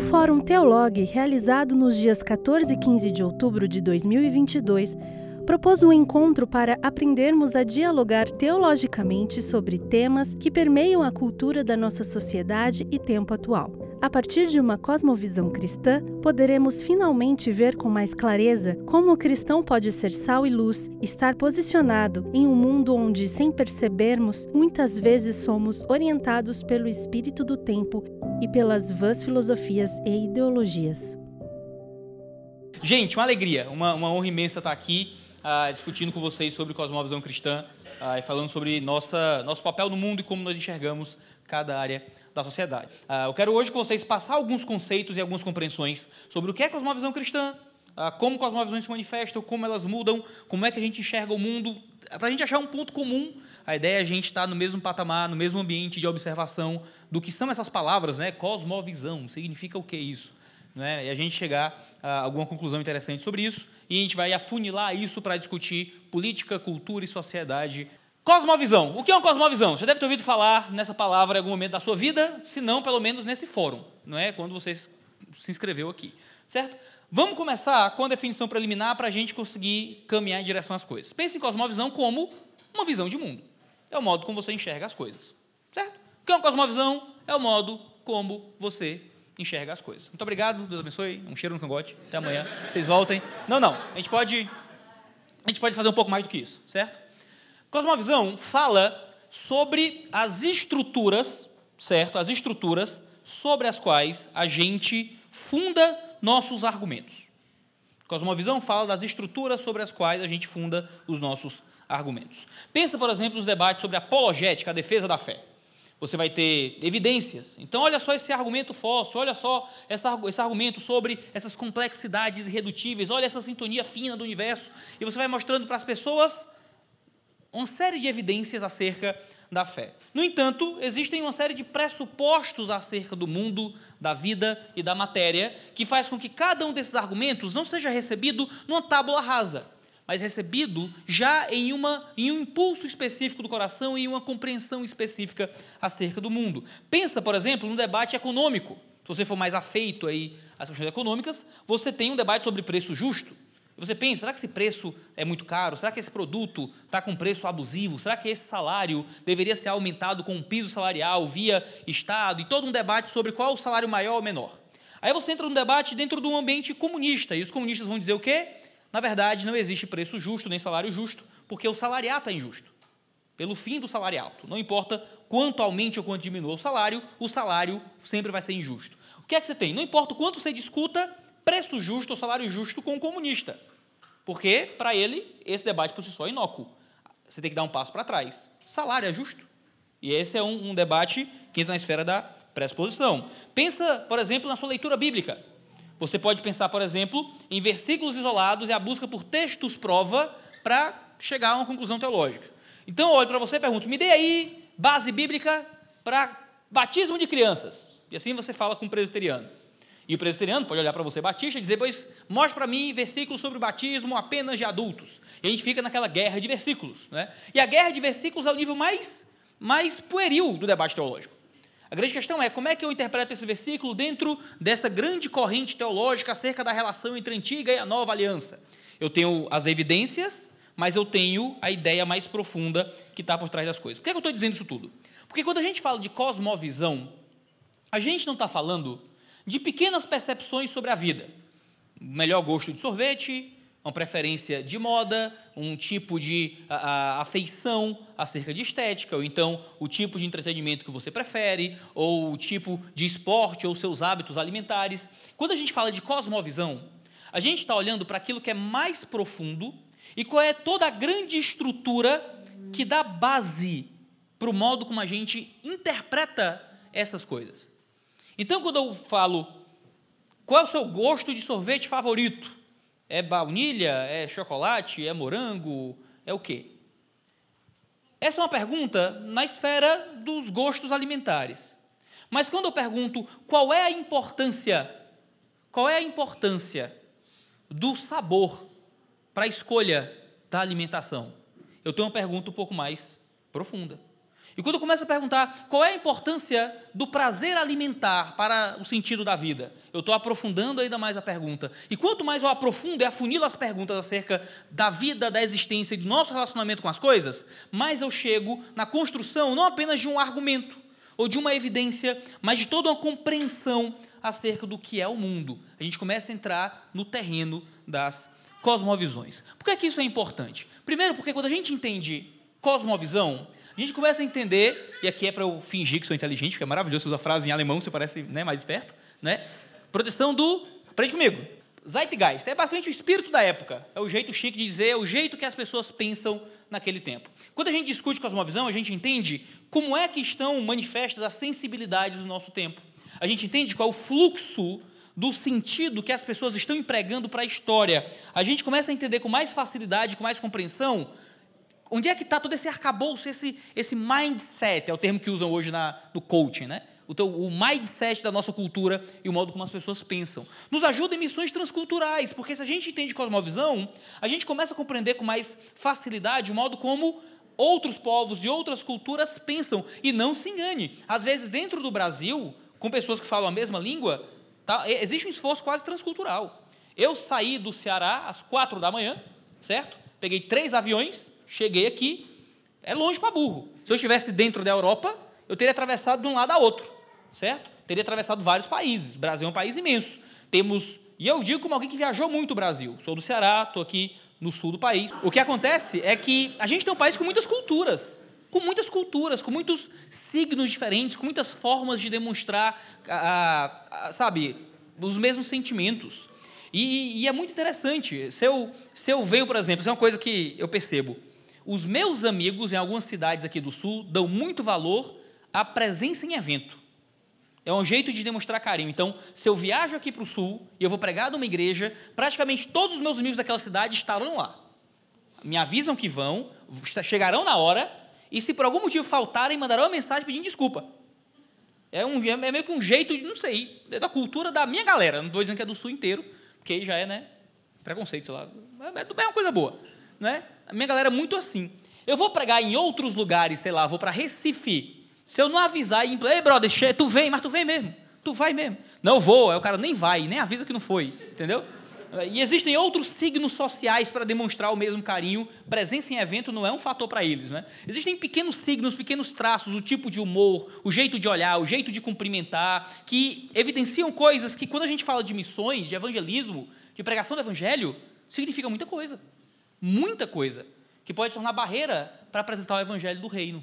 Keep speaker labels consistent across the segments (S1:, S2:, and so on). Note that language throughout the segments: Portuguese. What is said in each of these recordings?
S1: O Fórum Teolog, realizado nos dias 14 e 15 de outubro de 2022, propôs um encontro para aprendermos a dialogar teologicamente sobre temas que permeiam a cultura da nossa sociedade e tempo atual. A partir de uma cosmovisão cristã, poderemos finalmente ver com mais clareza como o cristão pode ser sal e luz, estar posicionado em um mundo onde, sem percebermos, muitas vezes somos orientados pelo espírito do tempo e pelas vãs filosofias e ideologias.
S2: Gente, uma alegria, uma, uma honra imensa estar aqui uh, discutindo com vocês sobre cosmovisão cristã uh, e falando sobre nossa, nosso papel no mundo e como nós enxergamos cada área da sociedade. Uh, eu quero hoje com vocês passar alguns conceitos e algumas compreensões sobre o que é cosmovisão cristã, como cosmovisões se manifestam, como elas mudam, como é que a gente enxerga o mundo, para a gente achar um ponto comum. A ideia é a gente estar no mesmo patamar, no mesmo ambiente de observação do que são essas palavras, né? Cosmovisão, significa o que isso? Né? E a gente chegar a alguma conclusão interessante sobre isso e a gente vai afunilar isso para discutir política, cultura e sociedade. Cosmovisão. O que é uma cosmovisão? Você deve ter ouvido falar nessa palavra em algum momento da sua vida, se não, pelo menos nesse fórum, não é? Quando você se inscreveu aqui, certo? Vamos começar com a definição preliminar para a gente conseguir caminhar em direção às coisas. Pense em cosmovisão como uma visão de mundo. É o modo como você enxerga as coisas, certo? O que é uma cosmovisão? É o modo como você enxerga as coisas. Muito obrigado, Deus abençoe. Um cheiro no cangote. Até amanhã. Vocês voltem. Não, não. A gente pode a gente pode fazer um pouco mais do que isso, certo? Cosmovisão fala sobre as estruturas, certo? As estruturas sobre as quais a gente funda nossos argumentos. Cosmovisão fala das estruturas sobre as quais a gente funda os nossos argumentos. Pensa, por exemplo, nos debates sobre apologética, a defesa da fé você vai ter evidências. Então, olha só esse argumento fóssil, olha só essa, esse argumento sobre essas complexidades irredutíveis, olha essa sintonia fina do universo. E você vai mostrando para as pessoas uma série de evidências acerca da fé. No entanto, existem uma série de pressupostos acerca do mundo, da vida e da matéria, que faz com que cada um desses argumentos não seja recebido numa tábula rasa mas recebido já em, uma, em um impulso específico do coração e uma compreensão específica acerca do mundo. Pensa, por exemplo, no debate econômico. Se você for mais afeito aí às questões econômicas, você tem um debate sobre preço justo. Você pensa, será que esse preço é muito caro? Será que esse produto está com preço abusivo? Será que esse salário deveria ser aumentado com um piso salarial via Estado? E todo um debate sobre qual o salário maior ou menor. Aí você entra num debate dentro de um ambiente comunista, e os comunistas vão dizer o quê? Na verdade, não existe preço justo nem salário justo, porque o salariato é injusto. Pelo fim do salariato. Não importa quanto aumente ou quanto diminua o salário, o salário sempre vai ser injusto. O que é que você tem? Não importa o quanto você discuta preço justo ou salário justo com o comunista. Porque, para ele, esse debate por si só é inócuo. Você tem que dar um passo para trás. Salário é justo? E esse é um, um debate que entra na esfera da pressuposição. Pensa, por exemplo, na sua leitura bíblica. Você pode pensar, por exemplo, em versículos isolados e a busca por textos prova para chegar a uma conclusão teológica. Então, eu olho para você e pergunto: me dê aí base bíblica para batismo de crianças. E assim você fala com o presbiteriano. E o presbiteriano pode olhar para você, batista, e dizer: Pois, mostre para mim versículos sobre o batismo apenas de adultos. E a gente fica naquela guerra de versículos. Né? E a guerra de versículos é o nível mais, mais pueril do debate teológico. A grande questão é como é que eu interpreto esse versículo dentro dessa grande corrente teológica acerca da relação entre a antiga e a nova aliança. Eu tenho as evidências, mas eu tenho a ideia mais profunda que está por trás das coisas. Por que, é que eu estou dizendo isso tudo? Porque quando a gente fala de cosmovisão, a gente não está falando de pequenas percepções sobre a vida. Melhor gosto de sorvete, uma preferência de moda, um tipo de a, a, afeição acerca de estética, ou então o tipo de entretenimento que você prefere, ou o tipo de esporte ou seus hábitos alimentares. Quando a gente fala de cosmovisão, a gente está olhando para aquilo que é mais profundo e qual é toda a grande estrutura que dá base para o modo como a gente interpreta essas coisas. Então, quando eu falo qual é o seu gosto de sorvete favorito, é baunilha? É chocolate? É morango? É o quê? Essa é uma pergunta na esfera dos gostos alimentares. Mas quando eu pergunto qual é a importância, qual é a importância do sabor para a escolha da alimentação, eu tenho uma pergunta um pouco mais profunda. E quando eu começo a perguntar qual é a importância do prazer alimentar para o sentido da vida, eu estou aprofundando ainda mais a pergunta. E quanto mais eu aprofundo e afunilo as perguntas acerca da vida, da existência e do nosso relacionamento com as coisas, mais eu chego na construção não apenas de um argumento ou de uma evidência, mas de toda uma compreensão acerca do que é o mundo. A gente começa a entrar no terreno das cosmovisões. Por que, é que isso é importante? Primeiro, porque quando a gente entende cosmovisão, a gente começa a entender, e aqui é para eu fingir que sou inteligente, porque é maravilhoso, você usa a frase em alemão, você parece né, mais esperto, né? Proteção do. Aprende comigo. Zeitgeist é basicamente o espírito da época. É o jeito chique de dizer, é o jeito que as pessoas pensam naquele tempo. Quando a gente discute cosmovisão, a gente entende como é que estão manifestas as sensibilidades do nosso tempo. A gente entende qual é o fluxo do sentido que as pessoas estão empregando para a história. A gente começa a entender com mais facilidade, com mais compreensão, onde é que está todo esse arcabouço, esse, esse mindset, é o termo que usam hoje na, no coaching, né? O, teu, o mindset da nossa cultura e o modo como as pessoas pensam. Nos ajuda em missões transculturais, porque se a gente entende cosmovisão, a gente começa a compreender com mais facilidade o modo como outros povos de outras culturas pensam. E não se engane, às vezes dentro do Brasil, com pessoas que falam a mesma língua, tá, existe um esforço quase transcultural. Eu saí do Ceará às quatro da manhã, certo? Peguei três aviões, cheguei aqui, é longe para burro. Se eu estivesse dentro da Europa, eu teria atravessado de um lado a outro, certo? Teria atravessado vários países. O Brasil é um país imenso. Temos, e eu digo como alguém que viajou muito o Brasil. Sou do Ceará, estou aqui no sul do país. O que acontece é que a gente tem um país com muitas culturas, com muitas culturas, com muitos signos diferentes, com muitas formas de demonstrar, sabe, os mesmos sentimentos. E, e, é muito interessante. Se eu, se eu venho, por exemplo, isso é uma coisa que eu percebo. Os meus amigos em algumas cidades aqui do sul dão muito valor à presença em evento. É um jeito de demonstrar carinho. Então, se eu viajo aqui para o sul e eu vou pregar numa igreja, praticamente todos os meus amigos daquela cidade estarão lá. Me avisam que vão, chegarão na hora, e se por algum motivo faltarem, mandarão uma mensagem pedindo desculpa. É, um, é meio que um jeito, não sei, é da cultura da minha galera. Não estou dizendo que é do sul inteiro, porque aí já é, né? Preconceito, sei lá. É, é uma coisa boa. Não é? A minha galera é muito assim. Eu vou pregar em outros lugares, sei lá, vou para Recife. Se eu não avisar e ei, brother, tu vem, mas tu vem mesmo. Tu vai mesmo. Não vou, aí o cara nem vai, nem avisa que não foi, entendeu? E existem outros signos sociais para demonstrar o mesmo carinho. Presença em evento não é um fator para eles. Né? Existem pequenos signos, pequenos traços, o tipo de humor, o jeito de olhar, o jeito de cumprimentar, que evidenciam coisas que, quando a gente fala de missões, de evangelismo, de pregação do evangelho, significa muita coisa muita coisa que pode tornar barreira para apresentar o evangelho do reino.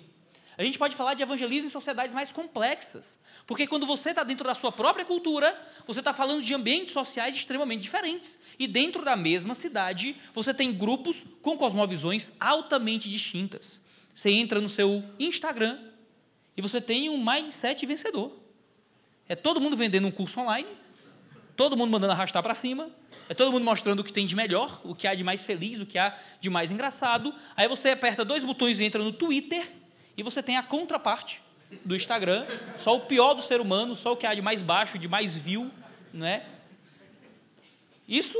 S2: A gente pode falar de evangelismo em sociedades mais complexas, porque quando você está dentro da sua própria cultura, você está falando de ambientes sociais extremamente diferentes. E dentro da mesma cidade, você tem grupos com cosmovisões altamente distintas. Você entra no seu Instagram e você tem um mindset vencedor. É todo mundo vendendo um curso online, todo mundo mandando arrastar para cima, é todo mundo mostrando o que tem de melhor, o que há de mais feliz, o que há de mais engraçado. Aí você aperta dois botões e entra no Twitter e você tem a contraparte do Instagram, só o pior do ser humano, só o que há de mais baixo, de mais vil, né? Isso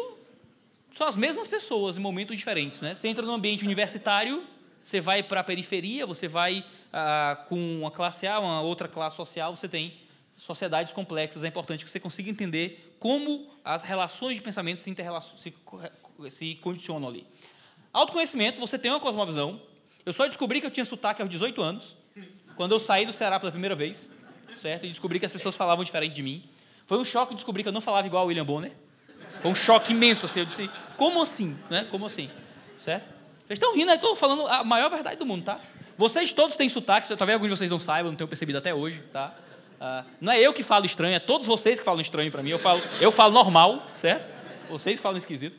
S2: são as mesmas pessoas em momentos diferentes, né? Você entra no ambiente universitário, você vai para a periferia, você vai ah, com uma classe A, uma outra classe social, você tem sociedades complexas, é importante que você consiga entender como as relações de pensamento se, se, se condicionam ali. Autoconhecimento, você tem uma cosmovisão. Eu só descobri que eu tinha sotaque aos 18 anos, quando eu saí do Ceará pela primeira vez, certo? E descobri que as pessoas falavam diferente de mim. Foi um choque descobrir que eu não falava igual o William Bonner. Foi um choque imenso, assim. Eu disse, como assim? Né? Como assim? Certo? Vocês estão rindo, eu estou falando a maior verdade do mundo, tá? Vocês todos têm sotaque, talvez alguns de vocês não saibam, não tenham percebido até hoje, tá? Ah, não é eu que falo estranho, é todos vocês que falam estranho para mim. Eu falo, eu falo normal, certo? Vocês que falam esquisito.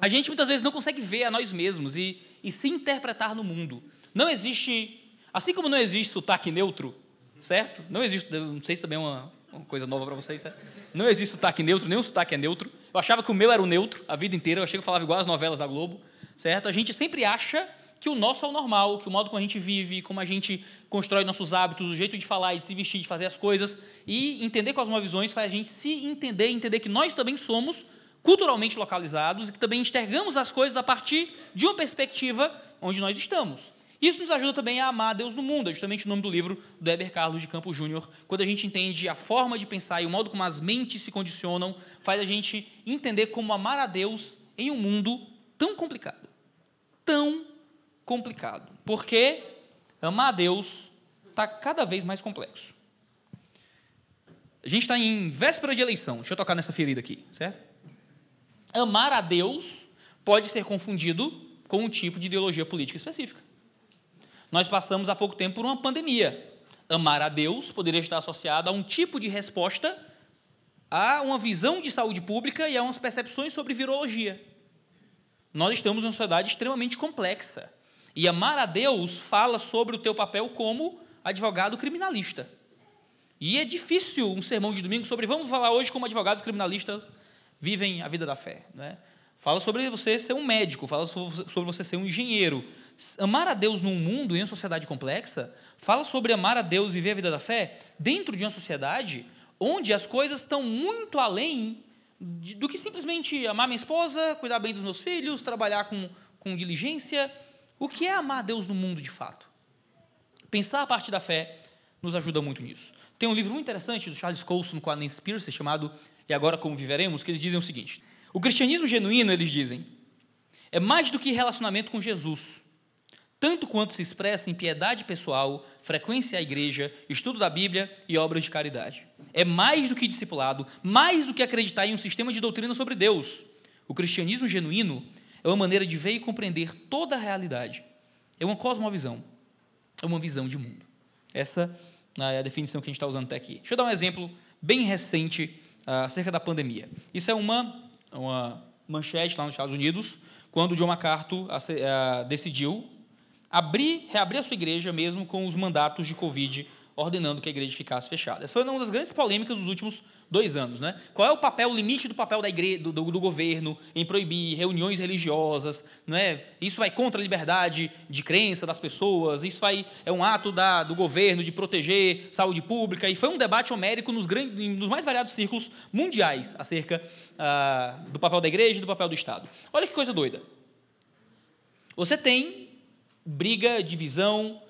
S2: A gente muitas vezes não consegue ver a nós mesmos e, e se interpretar no mundo. Não existe, assim como não existe sotaque neutro, certo? Não existe, não sei se também é uma, uma coisa nova para vocês, certo? Não existe sotaque neutro, nenhum sotaque é neutro. Eu achava que o meu era o neutro a vida inteira, eu achei que eu falava igual as novelas da Globo, certo? A gente sempre acha que o nosso é o normal, que o modo como a gente vive, como a gente constrói nossos hábitos, o jeito de falar, de se vestir, de fazer as coisas, e entender cosmovisões faz a gente se entender, entender que nós também somos culturalmente localizados e que também enxergamos as coisas a partir de uma perspectiva onde nós estamos. Isso nos ajuda também a amar Deus no mundo, é justamente o nome do livro do Eber Carlos de Campos Júnior. Quando a gente entende a forma de pensar e o modo como as mentes se condicionam, faz a gente entender como amar a Deus em um mundo tão complicado. Tão complicado. Porque amar a Deus está cada vez mais complexo. A gente está em véspera de eleição. Deixa eu tocar nessa ferida aqui, certo? Amar a Deus pode ser confundido com um tipo de ideologia política específica. Nós passamos há pouco tempo por uma pandemia. Amar a Deus poderia estar associado a um tipo de resposta a uma visão de saúde pública e a umas percepções sobre virologia. Nós estamos numa sociedade extremamente complexa. E amar a Deus fala sobre o teu papel como advogado criminalista. E é difícil um sermão de domingo sobre vamos falar hoje como advogados criminalistas vivem a vida da fé. Né? Fala sobre você ser um médico, fala sobre você ser um engenheiro, amar a Deus num mundo em uma sociedade complexa, fala sobre amar a Deus e viver a vida da fé dentro de uma sociedade onde as coisas estão muito além do que simplesmente amar minha esposa, cuidar bem dos meus filhos, trabalhar com, com diligência. O que é amar Deus no mundo de fato? Pensar a parte da fé nos ajuda muito nisso. Tem um livro muito interessante do Charles Colson com a Nancy Pierce chamado E Agora Como Viveremos, que eles dizem o seguinte: O cristianismo genuíno, eles dizem, é mais do que relacionamento com Jesus tanto quanto se expressa em piedade pessoal, frequência à igreja, estudo da Bíblia e obras de caridade. É mais do que discipulado, mais do que acreditar em um sistema de doutrina sobre Deus. O cristianismo genuíno é uma maneira de ver e compreender toda a realidade. É uma cosmovisão, é uma visão de mundo. Essa é a definição que a gente está usando até aqui. Deixa eu dar um exemplo bem recente uh, acerca da pandemia. Isso é uma, uma manchete lá nos Estados Unidos, quando John MacArthur uh, decidiu abrir, reabrir a sua igreja mesmo com os mandatos de Covid ordenando que a igreja ficasse fechada. Essa foi uma das grandes polêmicas dos últimos dois anos. Né? Qual é o papel, o limite do papel da igreja, do, do, do, governo em proibir reuniões religiosas? Não é? Isso vai contra a liberdade de crença das pessoas, isso vai, é um ato da, do governo de proteger saúde pública. E foi um debate homérico nos, grandes, nos mais variados círculos mundiais acerca ah, do papel da igreja e do papel do Estado. Olha que coisa doida. Você tem briga, divisão,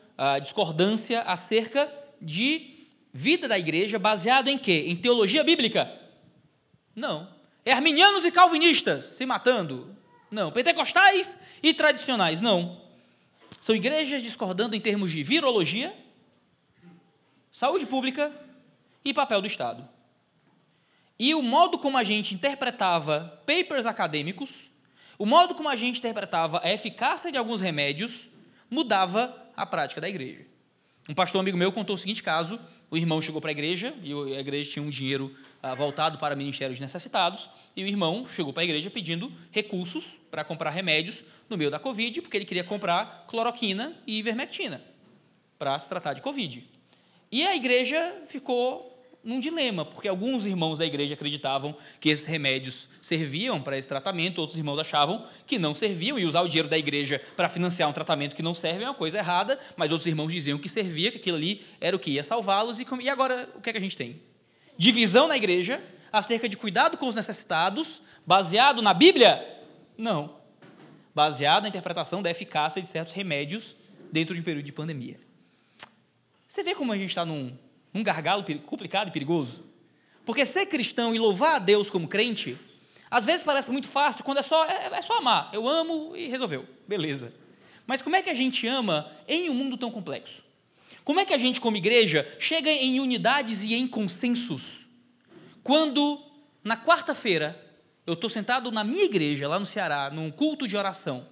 S2: discordância acerca de vida da igreja baseado em quê? Em teologia bíblica? Não. É arminianos e calvinistas se matando? Não. Pentecostais e tradicionais? Não. São igrejas discordando em termos de virologia, saúde pública e papel do Estado. E o modo como a gente interpretava papers acadêmicos, o modo como a gente interpretava a eficácia de alguns remédios, mudava a prática da igreja. Um pastor amigo meu contou o seguinte caso: o irmão chegou para a igreja e a igreja tinha um dinheiro ah, voltado para ministérios necessitados e o irmão chegou para a igreja pedindo recursos para comprar remédios no meio da Covid, porque ele queria comprar cloroquina e ivermectina para se tratar de Covid. E a igreja ficou num dilema, porque alguns irmãos da igreja acreditavam que esses remédios serviam para esse tratamento, outros irmãos achavam que não serviam, e usar o dinheiro da igreja para financiar um tratamento que não serve é uma coisa errada, mas outros irmãos diziam que servia, que aquilo ali era o que ia salvá-los, e, agora o que é que a gente tem? Divisão na igreja acerca de cuidado com os necessitados, baseado na Bíblia? Não. Baseado na interpretação da eficácia de certos remédios dentro de um período de pandemia. Você vê como a gente está num um gargalo complicado e perigoso. Porque ser cristão e louvar a Deus como crente, às vezes parece muito fácil quando é só, é, é só amar. Eu amo e resolveu. Beleza. Mas como é que a gente ama em um mundo tão complexo? Como é que a gente, como igreja, chega em unidades e em consensos? Quando, na quarta-feira, eu estou sentado na minha igreja, lá no Ceará, num culto de oração,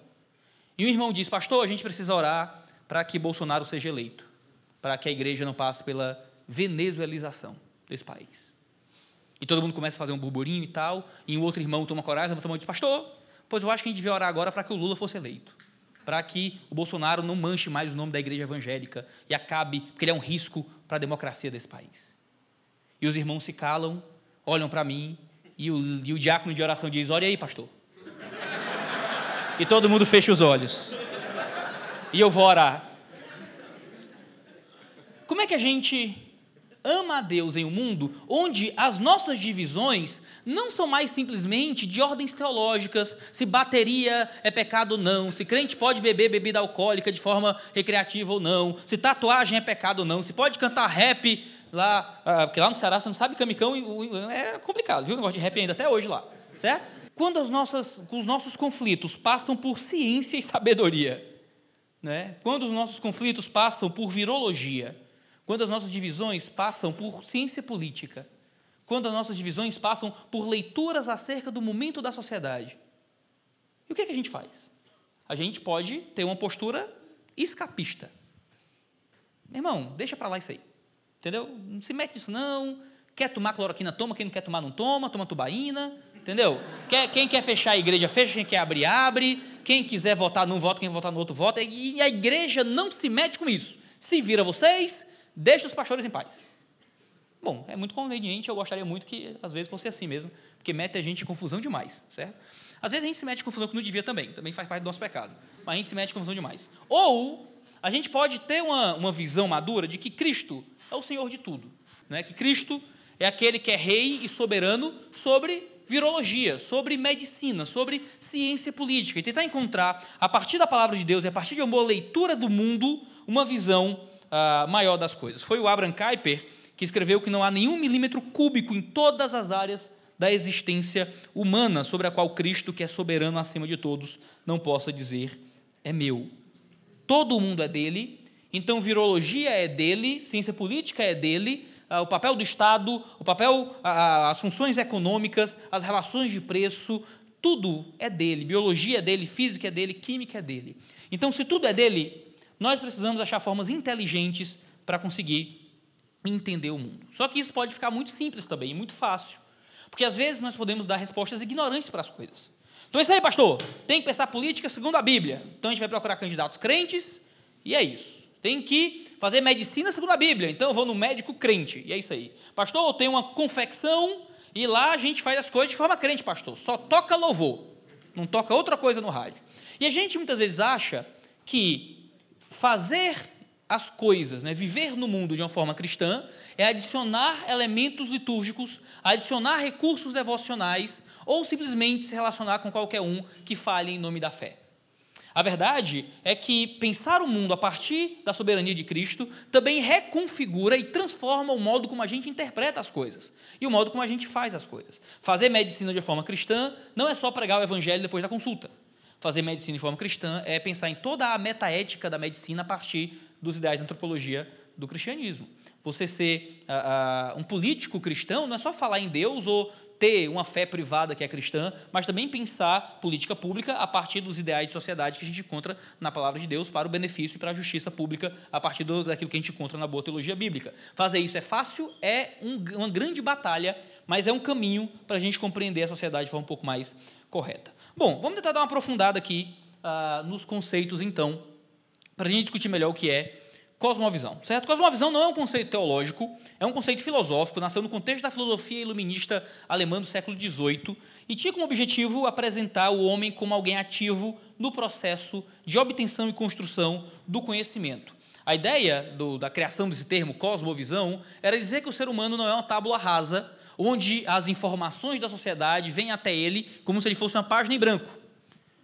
S2: e um irmão diz: Pastor, a gente precisa orar para que Bolsonaro seja eleito, para que a igreja não passe pela venezuelização desse país. E todo mundo começa a fazer um burburinho e tal, e um outro irmão toma coragem, levanta a mão e diz, pastor, pois eu acho que a gente devia orar agora para que o Lula fosse eleito. Para que o Bolsonaro não manche mais o nome da igreja evangélica e acabe, porque ele é um risco para a democracia desse país. E os irmãos se calam, olham para mim, e o, e o diácono de oração diz, olha aí, pastor. E todo mundo fecha os olhos. E eu vou orar. Como é que a gente ama a Deus em um mundo onde as nossas divisões não são mais simplesmente de ordens teológicas, se bateria é pecado ou não, se crente pode beber bebida alcoólica de forma recreativa ou não, se tatuagem é pecado ou não, se pode cantar rap lá, ah, porque lá no Ceará você não sabe camicão, é complicado, viu? O negócio de rap ainda até hoje lá, certo? Quando as nossas, os nossos conflitos passam por ciência e sabedoria, né? quando os nossos conflitos passam por virologia, quando as nossas divisões passam por ciência política, quando as nossas divisões passam por leituras acerca do momento da sociedade. E o que, é que a gente faz? A gente pode ter uma postura escapista. Irmão, deixa para lá isso aí. Entendeu? Não se mete nisso, não. Quer tomar cloroquina, toma. Quem não quer tomar, não toma. Toma tubaína. Entendeu? Quer, quem quer fechar a igreja, fecha. Quem quer abrir, abre. Quem quiser votar num voto, quem votar no outro, vota. E a igreja não se mete com isso. Se vira vocês, Deixa os pastores em paz. Bom, é muito conveniente, eu gostaria muito que às vezes fosse assim mesmo, porque mete a gente em confusão demais, certo? Às vezes a gente se mete em confusão que não devia também, também faz parte do nosso pecado, mas a gente se mete em confusão demais. Ou a gente pode ter uma, uma visão madura de que Cristo é o Senhor de tudo, né? que Cristo é aquele que é rei e soberano sobre virologia, sobre medicina, sobre ciência política, e tentar encontrar, a partir da palavra de Deus e a partir de uma leitura do mundo, uma visão uh, maior das coisas. Foi o Abraham Kuyper que escreveu que não há nenhum milímetro cúbico em todas as áreas da existência humana sobre a qual Cristo, que é soberano acima de todos, não possa dizer é meu. Todo mundo é dele, então virologia é dele, ciência política é dele, uh, o papel do Estado, o papel, uh, as funções econômicas, as relações de preço, tudo é dele. Biologia é dele, física é dele, química é dele. Então, se tudo é dele, nós precisamos achar formas inteligentes para conseguir entender o mundo. Só que isso pode ficar muito simples também, muito fácil. Porque às vezes nós podemos dar respostas ignorantes para as coisas. Então é isso aí, pastor. Tem que pensar política segundo a Bíblia. Então a gente vai procurar candidatos crentes e é isso. Tem que fazer medicina segundo a Bíblia. Então eu vou no médico crente e é isso aí. Pastor, eu tenho uma confecção e lá a gente faz as coisas de forma crente, pastor. Só toca louvor. Não toca outra coisa no rádio. E a gente muitas vezes acha que fazer as coisas, né, viver no mundo de uma forma cristã, é adicionar elementos litúrgicos, adicionar recursos devocionais ou simplesmente se relacionar com qualquer um que fale em nome da fé. A verdade é que pensar o mundo a partir da soberania de Cristo também reconfigura e transforma o modo como a gente interpreta as coisas e o modo como a gente faz as coisas. Fazer medicina de forma cristã não é só pregar o evangelho depois da consulta fazer medicina de forma cristã é pensar em toda a metaética da medicina a partir dos ideais da antropologia do cristianismo. Você ser uh, uh, um político cristão não é só falar em Deus ou ter uma fé privada que é cristã, mas também pensar política pública a partir dos ideais de sociedade que a gente encontra na palavra de Deus para o benefício e para a justiça pública a partir do, daquilo que a gente encontra na boa teologia bíblica. Fazer isso é fácil, é um, uma grande batalha, mas é um caminho para a gente compreender a sociedade de forma um pouco mais correta. Bom, vamos tentar dar uma aprofundada aqui uh, nos conceitos, então, para a gente discutir melhor o que é cosmovisão, certo? Cosmovisão não é um conceito teológico, é um conceito filosófico, nasceu no contexto da filosofia iluminista alemã do século XVIII e tinha como objetivo apresentar o homem como alguém ativo no processo de obtenção e construção do conhecimento. A ideia do, da criação desse termo, cosmovisão, era dizer que o ser humano não é uma tábula rasa, onde as informações da sociedade vêm até ele como se ele fosse uma página em branco.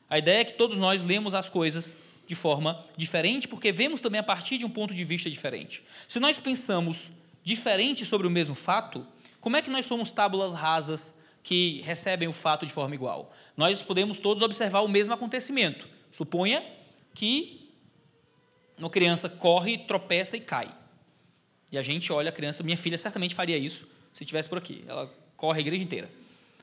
S2: A ideia é que todos nós lemos as coisas de forma diferente, porque vemos também a partir de um ponto de vista diferente. Se nós pensamos diferente sobre o mesmo fato, como é que nós somos tábulas rasas que recebem o fato de forma igual? Nós podemos todos observar o mesmo acontecimento. Suponha que uma criança corre, tropeça e cai. E a gente olha a criança, minha filha certamente faria isso, se estivesse por aqui. Ela corre a igreja inteira.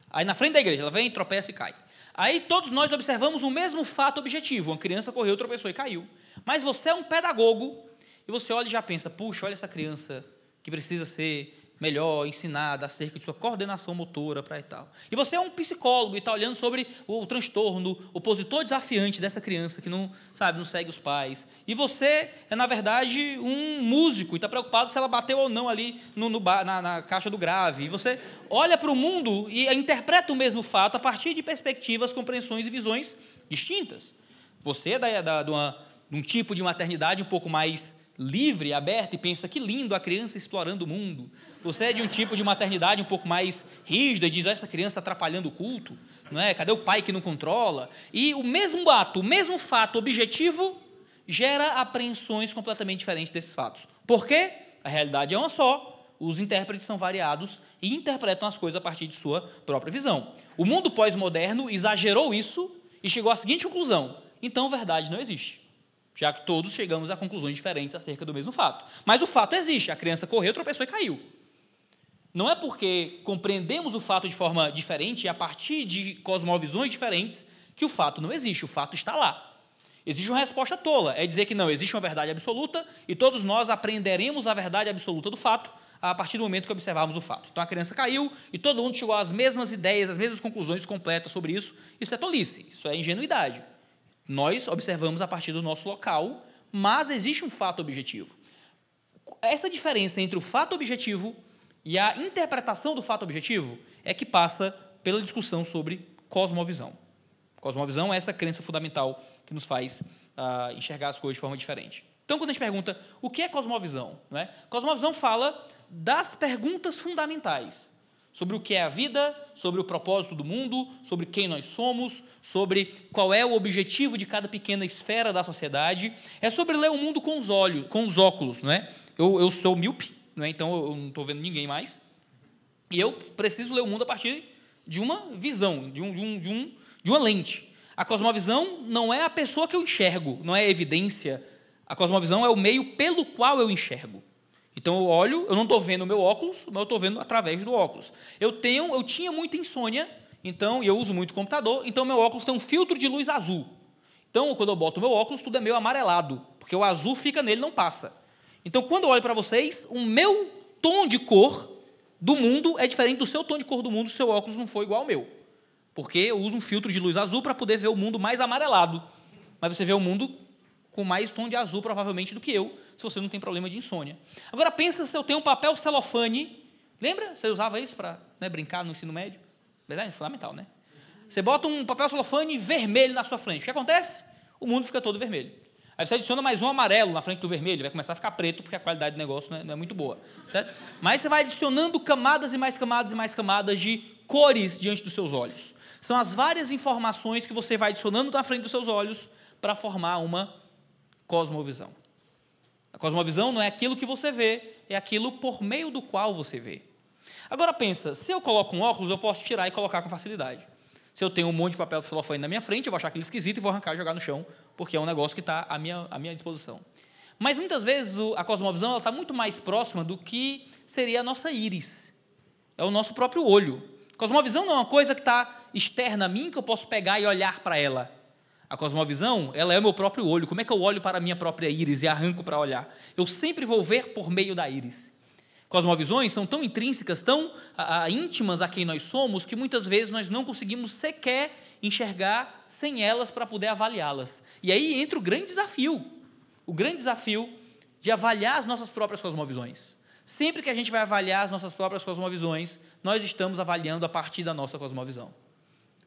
S2: Aí na frente da igreja, ela vem, tropeça e cai. Aí todos nós observamos o mesmo fato objetivo. Uma criança correu, tropeçou e caiu. Mas você é um pedagogo e você olha e já pensa: puxa, olha essa criança que precisa ser melhor ensinada acerca de sua coordenação motora para e tal. E você é um psicólogo e está olhando sobre o, o transtorno opositor desafiante dessa criança que não sabe, não segue os pais. E você é na verdade um músico e está preocupado se ela bateu ou não ali no, no na, na, caixa do grave. E você olha para o mundo e interpreta o mesmo fato a partir de perspectivas, compreensões e visões distintas. Você é da, da, de, uma, de um tipo de maternidade um pouco mais livre, aberta e pensa que lindo a criança explorando o mundo. Você é de um tipo de maternidade um pouco mais rígida e diz essa criança atrapalhando o culto, não é? Cadê o pai que não controla? E o mesmo ato, o mesmo fato objetivo gera apreensões completamente diferentes desses fatos. Por quê? A realidade é uma só. Os intérpretes são variados e interpretam as coisas a partir de sua própria visão. O mundo pós-moderno exagerou isso e chegou à seguinte conclusão: então verdade não existe já que todos chegamos a conclusões diferentes acerca do mesmo fato. Mas o fato existe, a criança correu, tropeçou e caiu. Não é porque compreendemos o fato de forma diferente a partir de cosmovisões diferentes que o fato não existe, o fato está lá. Existe uma resposta tola, é dizer que não existe uma verdade absoluta e todos nós aprenderemos a verdade absoluta do fato a partir do momento que observarmos o fato. Então a criança caiu e todo mundo chegou às mesmas ideias, às mesmas conclusões completas sobre isso. Isso é tolice, isso é ingenuidade. Nós observamos a partir do nosso local, mas existe um fato objetivo. Essa diferença entre o fato objetivo e a interpretação do fato objetivo é que passa pela discussão sobre cosmovisão. Cosmovisão é essa crença fundamental que nos faz uh, enxergar as coisas de forma diferente. Então, quando a gente pergunta o que é cosmovisão, é? cosmovisão fala das perguntas fundamentais sobre o que é a vida, sobre o propósito do mundo, sobre quem nós somos, sobre qual é o objetivo de cada pequena esfera da sociedade. É sobre ler o mundo com os olhos, com os óculos, não é? Eu, eu sou míope, não é? então eu não estou vendo ninguém mais. E eu preciso ler o mundo a partir de uma visão, de, um, de, um, de, um, de uma lente. A cosmovisão não é a pessoa que eu enxergo, não é a evidência. A cosmovisão é o meio pelo qual eu enxergo. Então eu olho, eu não estou vendo o meu óculos, mas eu estou vendo através do óculos. Eu tenho, eu tinha muita insônia, então eu uso muito computador, então meu óculos tem um filtro de luz azul. Então quando eu boto o meu óculos, tudo é meio amarelado, porque o azul fica nele, não passa. Então quando eu olho para vocês, o meu tom de cor do mundo é diferente do seu tom de cor do mundo se o seu óculos não for igual ao meu. Porque eu uso um filtro de luz azul para poder ver o mundo mais amarelado. Mas você vê o mundo com mais tom de azul, provavelmente, do que eu, se você não tem problema de insônia. Agora pensa se eu tenho um papel celofane. Lembra? Você usava isso para né, brincar no ensino médio? Verdade? É fundamental, né? Você bota um papel celofane vermelho na sua frente. O que acontece? O mundo fica todo vermelho. Aí você adiciona mais um amarelo na frente do vermelho, vai começar a ficar preto, porque a qualidade do negócio não é, não é muito boa. Certo? Mas você vai adicionando camadas e mais camadas e mais camadas de cores diante dos seus olhos. São as várias informações que você vai adicionando na frente dos seus olhos para formar uma cosmovisão. A cosmovisão não é aquilo que você vê, é aquilo por meio do qual você vê. Agora pensa, se eu coloco um óculos, eu posso tirar e colocar com facilidade. Se eu tenho um monte de papel celofane na minha frente, eu vou achar aquilo esquisito e vou arrancar e jogar no chão, porque é um negócio que está à minha, à minha disposição. Mas muitas vezes a cosmovisão está muito mais próxima do que seria a nossa íris. É o nosso próprio olho. Cosmovisão não é uma coisa que está externa a mim, que eu posso pegar e olhar para ela. A cosmovisão, ela é o meu próprio olho. Como é que eu olho para a minha própria íris e arranco para olhar? Eu sempre vou ver por meio da íris. Cosmovisões são tão intrínsecas, tão a, a, íntimas a quem nós somos, que muitas vezes nós não conseguimos sequer enxergar sem elas para poder avaliá-las. E aí entra o grande desafio. O grande desafio de avaliar as nossas próprias cosmovisões. Sempre que a gente vai avaliar as nossas próprias cosmovisões, nós estamos avaliando a partir da nossa cosmovisão.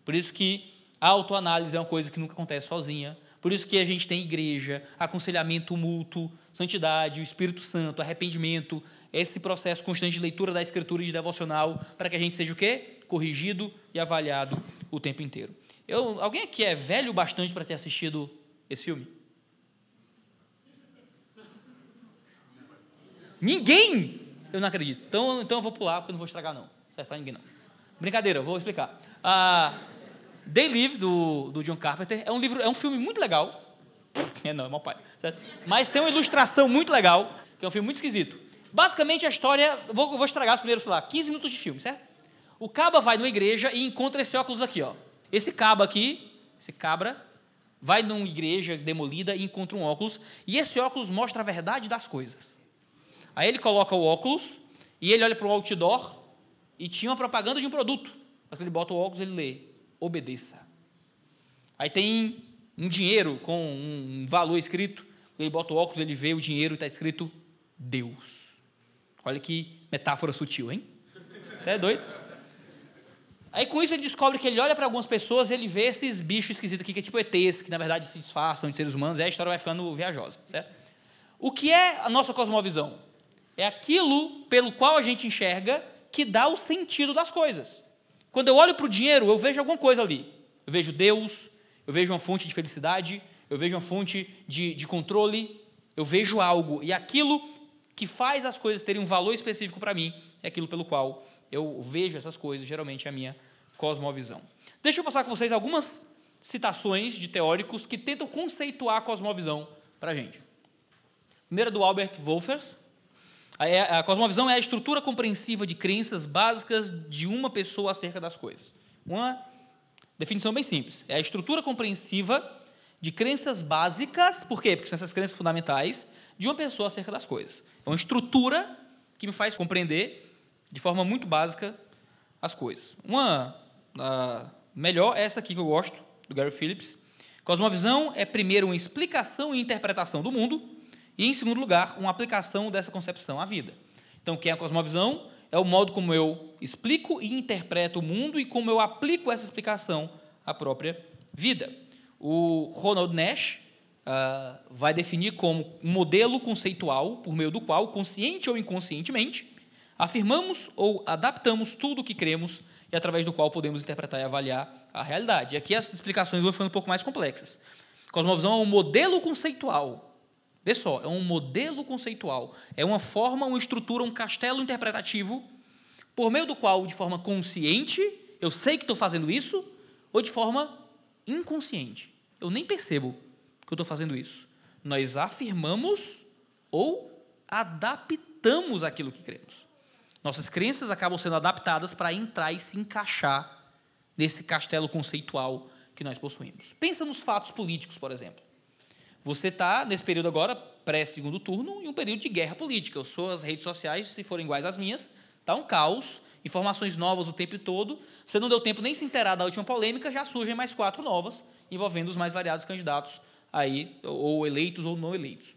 S2: Por isso que autoanálise é uma coisa que nunca acontece sozinha. Por isso que a gente tem igreja, aconselhamento mútuo, santidade, o Espírito Santo, arrependimento, esse processo constante de leitura da Escritura e de devocional, para que a gente seja o quê? Corrigido e avaliado o tempo inteiro. Eu, alguém aqui é velho bastante para ter assistido esse filme? Ninguém! Eu não acredito. Então, então eu vou pular, porque eu não vou estragar, não. Certo para ninguém, não. Brincadeira, eu vou explicar. Ah, They Live, do, do John Carpenter, é um livro, é um filme muito legal. É não, é mau pai. Certo? Mas tem uma ilustração muito legal, que é um filme muito esquisito. Basicamente a história, vou, vou estragar os primeiros, sei lá, 15 minutos de filme, certo? O caba vai numa igreja e encontra esse óculos aqui, ó. Esse caba aqui, esse cabra, vai numa igreja demolida e encontra um óculos, e esse óculos mostra a verdade das coisas. Aí ele coloca o óculos e ele olha para o outdoor e tinha uma propaganda de um produto. Quando ele bota o óculos, ele lê obedeça. Aí tem um dinheiro com um valor escrito, ele bota o óculos, ele vê o dinheiro e está escrito Deus. Olha que metáfora sutil, hein? É doido? Aí com isso ele descobre que ele olha para algumas pessoas ele vê esses bichos esquisitos aqui, que é tipo ETs, que na verdade se disfarçam de seres humanos, e a história vai ficando viajosa, certo? O que é a nossa cosmovisão? É aquilo pelo qual a gente enxerga que dá o sentido das coisas. Quando eu olho para o dinheiro, eu vejo alguma coisa ali. Eu vejo Deus, eu vejo uma fonte de felicidade, eu vejo uma fonte de, de controle, eu vejo algo. E aquilo que faz as coisas terem um valor específico para mim é aquilo pelo qual eu vejo essas coisas, geralmente é a minha cosmovisão. Deixa eu passar com vocês algumas citações de teóricos que tentam conceituar a cosmovisão para a gente. Primeira do Albert Wolfers. A cosmovisão é a estrutura compreensiva de crenças básicas de uma pessoa acerca das coisas. Uma definição bem simples. É a estrutura compreensiva de crenças básicas, por quê? Porque são essas crenças fundamentais de uma pessoa acerca das coisas. É uma estrutura que me faz compreender de forma muito básica as coisas. Uma melhor é essa aqui que eu gosto, do Gary Phillips. Cosmovisão é primeiro uma explicação e interpretação do mundo, e em segundo lugar, uma aplicação dessa concepção à vida. Então, quem é a cosmovisão é o modo como eu explico e interpreto o mundo e como eu aplico essa explicação à própria vida. O Ronald Nash uh, vai definir como um modelo conceitual por meio do qual, consciente ou inconscientemente, afirmamos ou adaptamos tudo o que cremos e através do qual podemos interpretar e avaliar a realidade. E aqui as explicações vão ficando um pouco mais complexas. Cosmovisão é um modelo conceitual. Vê só, é um modelo conceitual. É uma forma, uma estrutura, um castelo interpretativo por meio do qual, de forma consciente, eu sei que estou fazendo isso, ou de forma inconsciente. Eu nem percebo que eu estou fazendo isso. Nós afirmamos ou adaptamos aquilo que cremos. Nossas crenças acabam sendo adaptadas para entrar e se encaixar nesse castelo conceitual que nós possuímos. Pensa nos fatos políticos, por exemplo. Você está, nesse período agora, pré-segundo turno, em um período de guerra política. As suas redes sociais, se forem iguais às minhas, está um caos, informações novas o tempo todo. Você não deu tempo nem se inteirar da última polêmica, já surgem mais quatro novas, envolvendo os mais variados candidatos aí, ou eleitos ou não eleitos.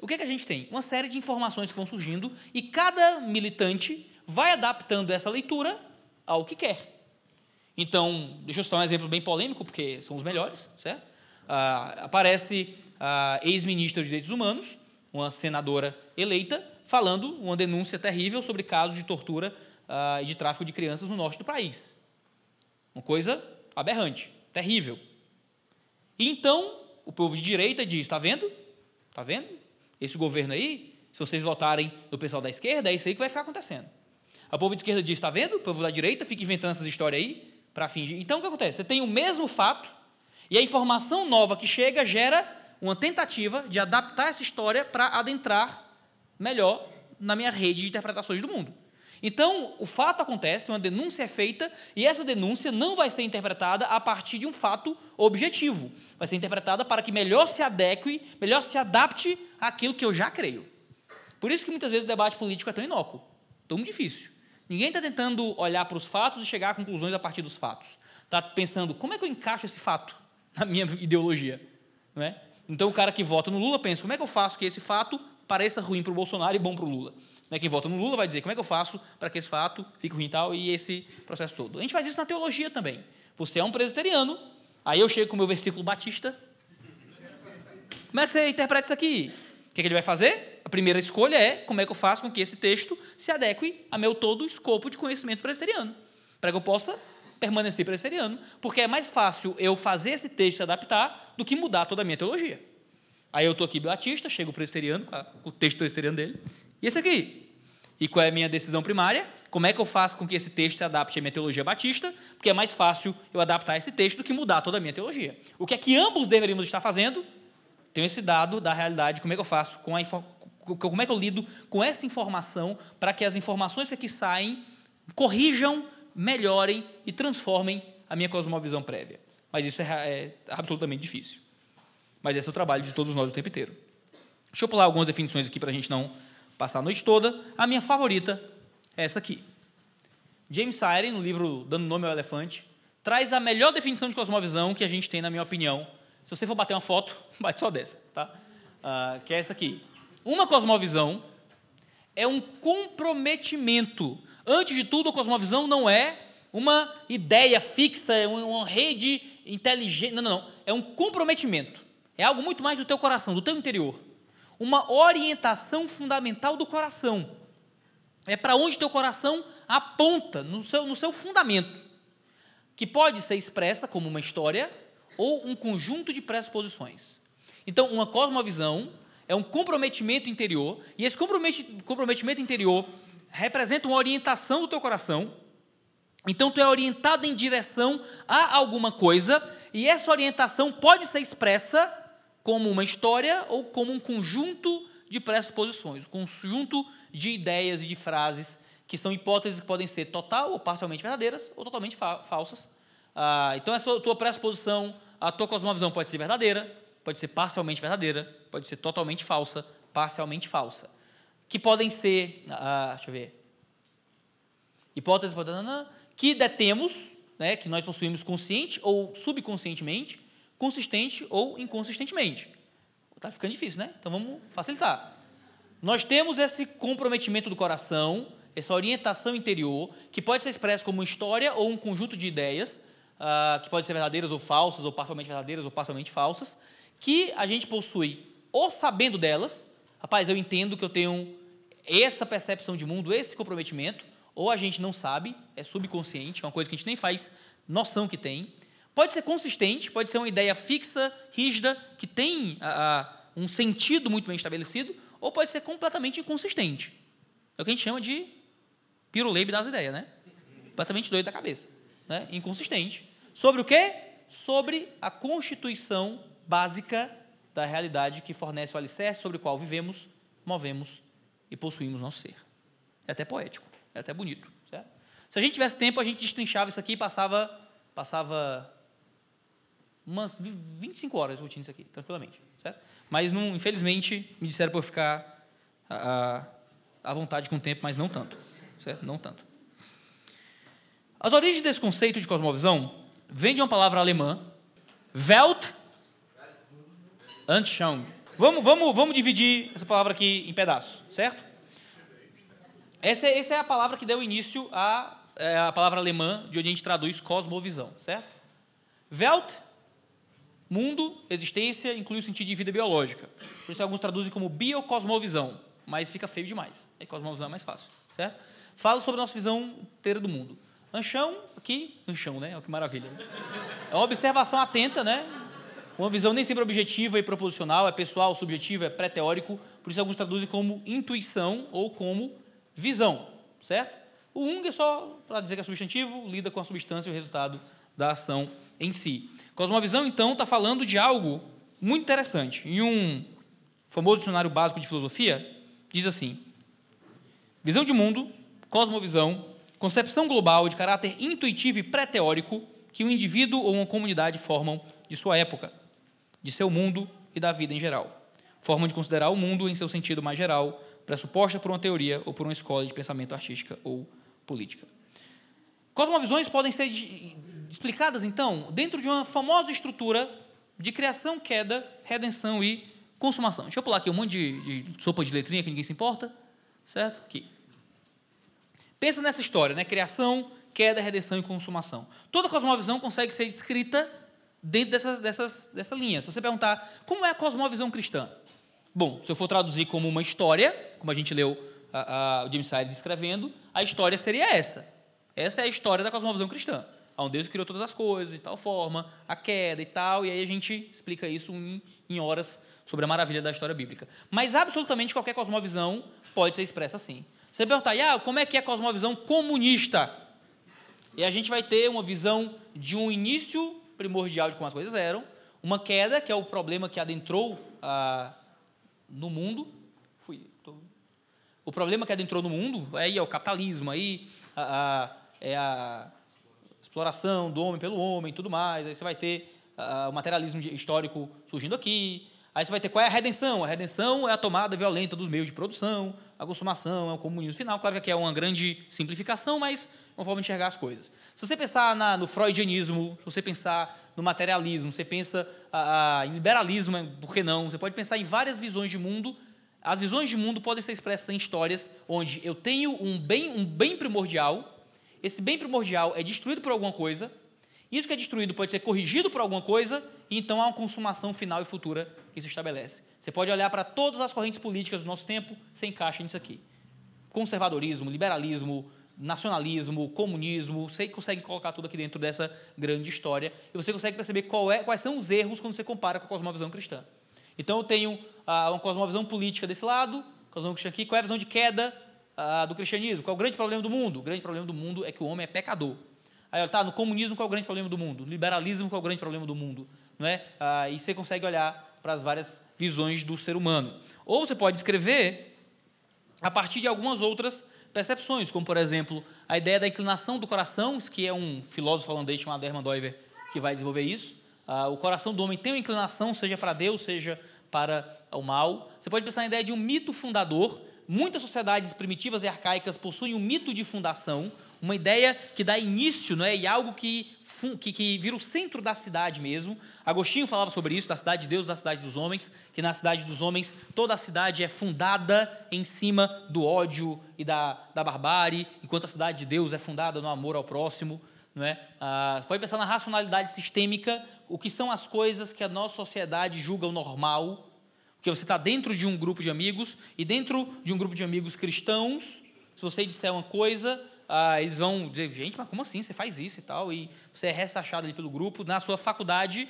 S2: O que, é que a gente tem? Uma série de informações que vão surgindo e cada militante vai adaptando essa leitura ao que quer. Então, deixa eu citar um exemplo bem polêmico, porque são os melhores, certo? Ah, aparece ex-ministra de Direitos Humanos, uma senadora eleita, falando uma denúncia terrível sobre casos de tortura e de tráfico de crianças no norte do país. Uma coisa aberrante, terrível. E então, o povo de direita diz: está vendo? Está vendo? Esse governo aí, se vocês votarem no pessoal da esquerda, é isso aí que vai ficar acontecendo. O povo de esquerda diz: está vendo? O povo da direita fica inventando essas histórias aí para fingir. Então, o que acontece? Você tem o mesmo fato e a informação nova que chega gera uma tentativa de adaptar essa história para adentrar melhor na minha rede de interpretações do mundo. Então, o fato acontece, uma denúncia é feita, e essa denúncia não vai ser interpretada a partir de um fato objetivo. Vai ser interpretada para que melhor se adeque, melhor se adapte àquilo que eu já creio. Por isso que muitas vezes o debate político é tão inócuo, tão difícil. Ninguém está tentando olhar para os fatos e chegar a conclusões a partir dos fatos. Está pensando, como é que eu encaixo esse fato na minha ideologia? Não é? Então, o cara que vota no Lula pensa, como é que eu faço que esse fato pareça ruim para o Bolsonaro e bom para o Lula? Né? Quem vota no Lula vai dizer como é que eu faço para que esse fato fique ruim e tal, e esse processo todo. A gente faz isso na teologia também. Você é um presbiteriano, aí eu chego com o meu versículo batista. Como é que você interpreta isso aqui? O que, é que ele vai fazer? A primeira escolha é como é que eu faço com que esse texto se adeque a meu todo escopo de conhecimento presbiteriano, para que eu possa permanecer presbiteriano, porque é mais fácil eu fazer esse texto se adaptar do que mudar toda a minha teologia. Aí eu estou aqui batista, chego presbiteriano, com o texto presbiteriano dele, e esse aqui? E qual é a minha decisão primária? Como é que eu faço com que esse texto se adapte à minha teologia batista? Porque é mais fácil eu adaptar esse texto do que mudar toda a minha teologia. O que é que ambos deveríamos estar fazendo? Tenho esse dado da realidade, como é que eu faço com a como é que eu lido com essa informação para que as informações que aqui saem corrijam, melhorem e transformem a minha cosmovisão prévia. Mas isso é, é absolutamente difícil. Mas esse é o trabalho de todos nós o tempo inteiro. Deixa eu pular algumas definições aqui para a gente não passar a noite toda. A minha favorita é essa aqui. James Siren, no livro Dando Nome ao Elefante, traz a melhor definição de cosmovisão que a gente tem, na minha opinião. Se você for bater uma foto, bate só dessa, tá? Uh, que é essa aqui. Uma cosmovisão é um comprometimento. Antes de tudo, a cosmovisão não é uma ideia fixa, é uma rede inteligente. Não, não, não. É um comprometimento. É algo muito mais do teu coração, do teu interior. uma orientação fundamental do coração. É para onde teu coração aponta, no seu, no seu fundamento, que pode ser expressa como uma história ou um conjunto de pressuposições. Então, uma cosmovisão é um comprometimento interior, e esse comprometimento interior representa uma orientação do teu coração. Então, tu é orientado em direção a alguma coisa, e essa orientação pode ser expressa como uma história ou como um conjunto de pressuposições, um conjunto de ideias e de frases que são hipóteses que podem ser total ou parcialmente verdadeiras ou totalmente fa falsas. Ah, então, essa tua pressuposição, a tua cosmovisão pode ser verdadeira, pode ser parcialmente verdadeira, pode ser totalmente falsa, parcialmente falsa. Que podem ser, ah, deixa eu ver, hipóteses que detemos, né, que nós possuímos consciente ou subconscientemente, consistente ou inconsistentemente. Está ficando difícil, né? Então vamos facilitar. Nós temos esse comprometimento do coração, essa orientação interior, que pode ser expresso como história ou um conjunto de ideias, uh, que podem ser verdadeiras ou falsas, ou parcialmente verdadeiras ou parcialmente falsas, que a gente possui ou sabendo delas, rapaz, eu entendo que eu tenho essa percepção de mundo, esse comprometimento, ou a gente não sabe, é subconsciente, é uma coisa que a gente nem faz noção que tem, Pode ser consistente, pode ser uma ideia fixa, rígida, que tem um sentido muito bem estabelecido, ou pode ser completamente inconsistente. É o que a gente chama de piruleibe das ideias, né? Completamente doido da cabeça. Né? Inconsistente. Sobre o quê? Sobre a constituição básica da realidade que fornece o alicerce sobre o qual vivemos, movemos e possuímos nosso ser. É até poético, é até bonito. Certo? Se a gente tivesse tempo, a gente destrinchava isso aqui e passava, passava umas 25 horas discutindo isso aqui, tranquilamente. Certo? Mas, não, infelizmente, me disseram para eu ficar à, à vontade com o tempo, mas não tanto. Certo? Não tanto. As origens desse conceito de cosmovisão vêm de uma palavra alemã, Welt Anschauung. Vamos, vamos, vamos dividir essa palavra aqui em pedaços, certo? Essa, essa é a palavra que deu início à, é a palavra alemã de onde a gente traduz cosmovisão, certo? Welt Mundo, existência, inclui o sentido de vida biológica. Por isso alguns traduzem como biocosmovisão, mas fica feio demais. Aí cosmovisão é mais fácil, certo? Fala sobre a nossa visão inteira do mundo. Anchão, aqui, anchão, né? Olha que maravilha. É uma observação atenta, né? Uma visão nem sempre objetiva e proposicional, é pessoal, subjetivo, é pré-teórico. Por isso alguns traduzem como intuição ou como visão, certo? O ung é só para dizer que é substantivo, lida com a substância e o resultado da ação em si. Cosmovisão, então, está falando de algo muito interessante. Em um famoso dicionário básico de filosofia, diz assim: visão de mundo, cosmovisão, concepção global de caráter intuitivo e pré-teórico que um indivíduo ou uma comunidade formam de sua época, de seu mundo e da vida em geral. Forma de considerar o mundo em seu sentido mais geral, pressuposta por uma teoria ou por uma escola de pensamento artística ou política. Cosmovisões podem ser explicadas, então, dentro de uma famosa estrutura de criação, queda, redenção e consumação. Deixa eu pular aqui um monte de, de sopa de letrinha que ninguém se importa. Certo? Aqui. Pensa nessa história, né? Criação, queda, redenção e consumação. Toda cosmovisão consegue ser descrita dentro dessas, dessas, dessa linha. Se você perguntar como é a cosmovisão cristã, bom, se eu for traduzir como uma história, como a gente leu a, a, o James Sire descrevendo, a história seria essa. Essa é a história da cosmovisão cristã onde Deus criou todas as coisas de tal forma, a queda e tal, e aí a gente explica isso em, em horas sobre a maravilha da história bíblica. Mas absolutamente qualquer cosmovisão pode ser expressa assim. Você perguntar, ah, como é que é a cosmovisão comunista? E a gente vai ter uma visão de um início primordial de como as coisas eram, uma queda, que é o problema que adentrou ah, no mundo. Fui, tô... O problema que adentrou no mundo aí é o capitalismo, aí a, a, é a exploração do homem pelo homem tudo mais. Aí você vai ter uh, o materialismo histórico surgindo aqui. Aí você vai ter qual é a redenção? A redenção é a tomada violenta dos meios de produção, a consumação, é o comunismo final. Claro que aqui é uma grande simplificação, mas uma forma de enxergar as coisas. Se você pensar na, no freudianismo, se você pensar no materialismo, você pensa ah, em liberalismo, por que não? Você pode pensar em várias visões de mundo. As visões de mundo podem ser expressas em histórias onde eu tenho um bem, um bem primordial esse bem primordial é destruído por alguma coisa, isso que é destruído pode ser corrigido por alguma coisa, e então há uma consumação final e futura que se estabelece. Você pode olhar para todas as correntes políticas do nosso tempo, você encaixa nisso aqui. Conservadorismo, liberalismo, nacionalismo, comunismo, você consegue colocar tudo aqui dentro dessa grande história e você consegue perceber é, quais são os erros quando você compara com a cosmovisão cristã. Então eu tenho ah, uma cosmovisão política desse lado, cosmovisão cristã aqui, qual é a visão de queda ah, do cristianismo? Qual é o grande problema do mundo? O grande problema do mundo é que o homem é pecador. Aí, tá, no comunismo, qual é o grande problema do mundo? No liberalismo, qual é o grande problema do mundo? Não é? Ah, e você consegue olhar para as várias visões do ser humano. Ou você pode escrever a partir de algumas outras percepções, como, por exemplo, a ideia da inclinação do coração, que é um filósofo holandês chamado Herman Doiver que vai desenvolver isso. Ah, o coração do homem tem uma inclinação, seja para Deus, seja para o mal. Você pode pensar na ideia de um mito fundador. Muitas sociedades primitivas e arcaicas possuem um mito de fundação, uma ideia que dá início, não é? e algo que que, que vira o centro da cidade mesmo. Agostinho falava sobre isso, da cidade de Deus, da cidade dos homens, que na cidade dos homens toda a cidade é fundada em cima do ódio e da, da barbárie, enquanto a cidade de Deus é fundada no amor ao próximo. Não é? Ah, pode pensar na racionalidade sistêmica, o que são as coisas que a nossa sociedade julga o normal, porque você está dentro de um grupo de amigos, e dentro de um grupo de amigos cristãos, se você disser uma coisa, ah, eles vão dizer, gente, mas como assim? Você faz isso e tal, e você é ressachado ali pelo grupo. Na sua faculdade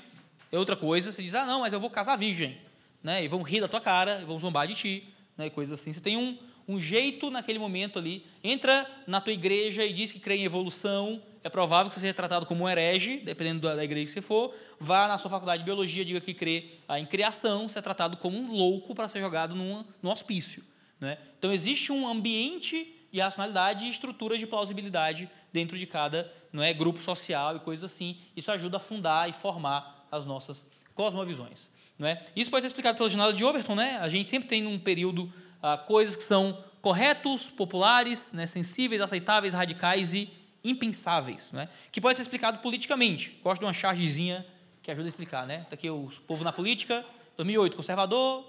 S2: é outra coisa. Você diz, ah, não, mas eu vou casar virgem. Né? E vão rir da tua cara, vão zombar de ti, né? e coisas assim. Você tem um, um jeito naquele momento ali. Entra na tua igreja e diz que crê em evolução. É provável que você seja tratado como um herege, dependendo da, igreja que você for. Vá na sua faculdade de biologia, diga que crê ah, em criação, você é tratado como um louco para ser jogado num, num hospício. Né? Então, existe um ambiente de racionalidade e estruturas de plausibilidade dentro de cada não é, grupo social e coisas assim. Isso ajuda a fundar e formar as nossas cosmovisões. Não é? Isso pode ser explicado pela jornada de Overton. Né? A gente sempre tem num período ah, coisas que são corretos, populares, né, sensíveis, aceitáveis, radicais e impensáveis, né? que pode ser explicado politicamente. Gosto de uma chargezinha que ajuda a explicar. Né? Está aqui o povo na política, 2008, conservador,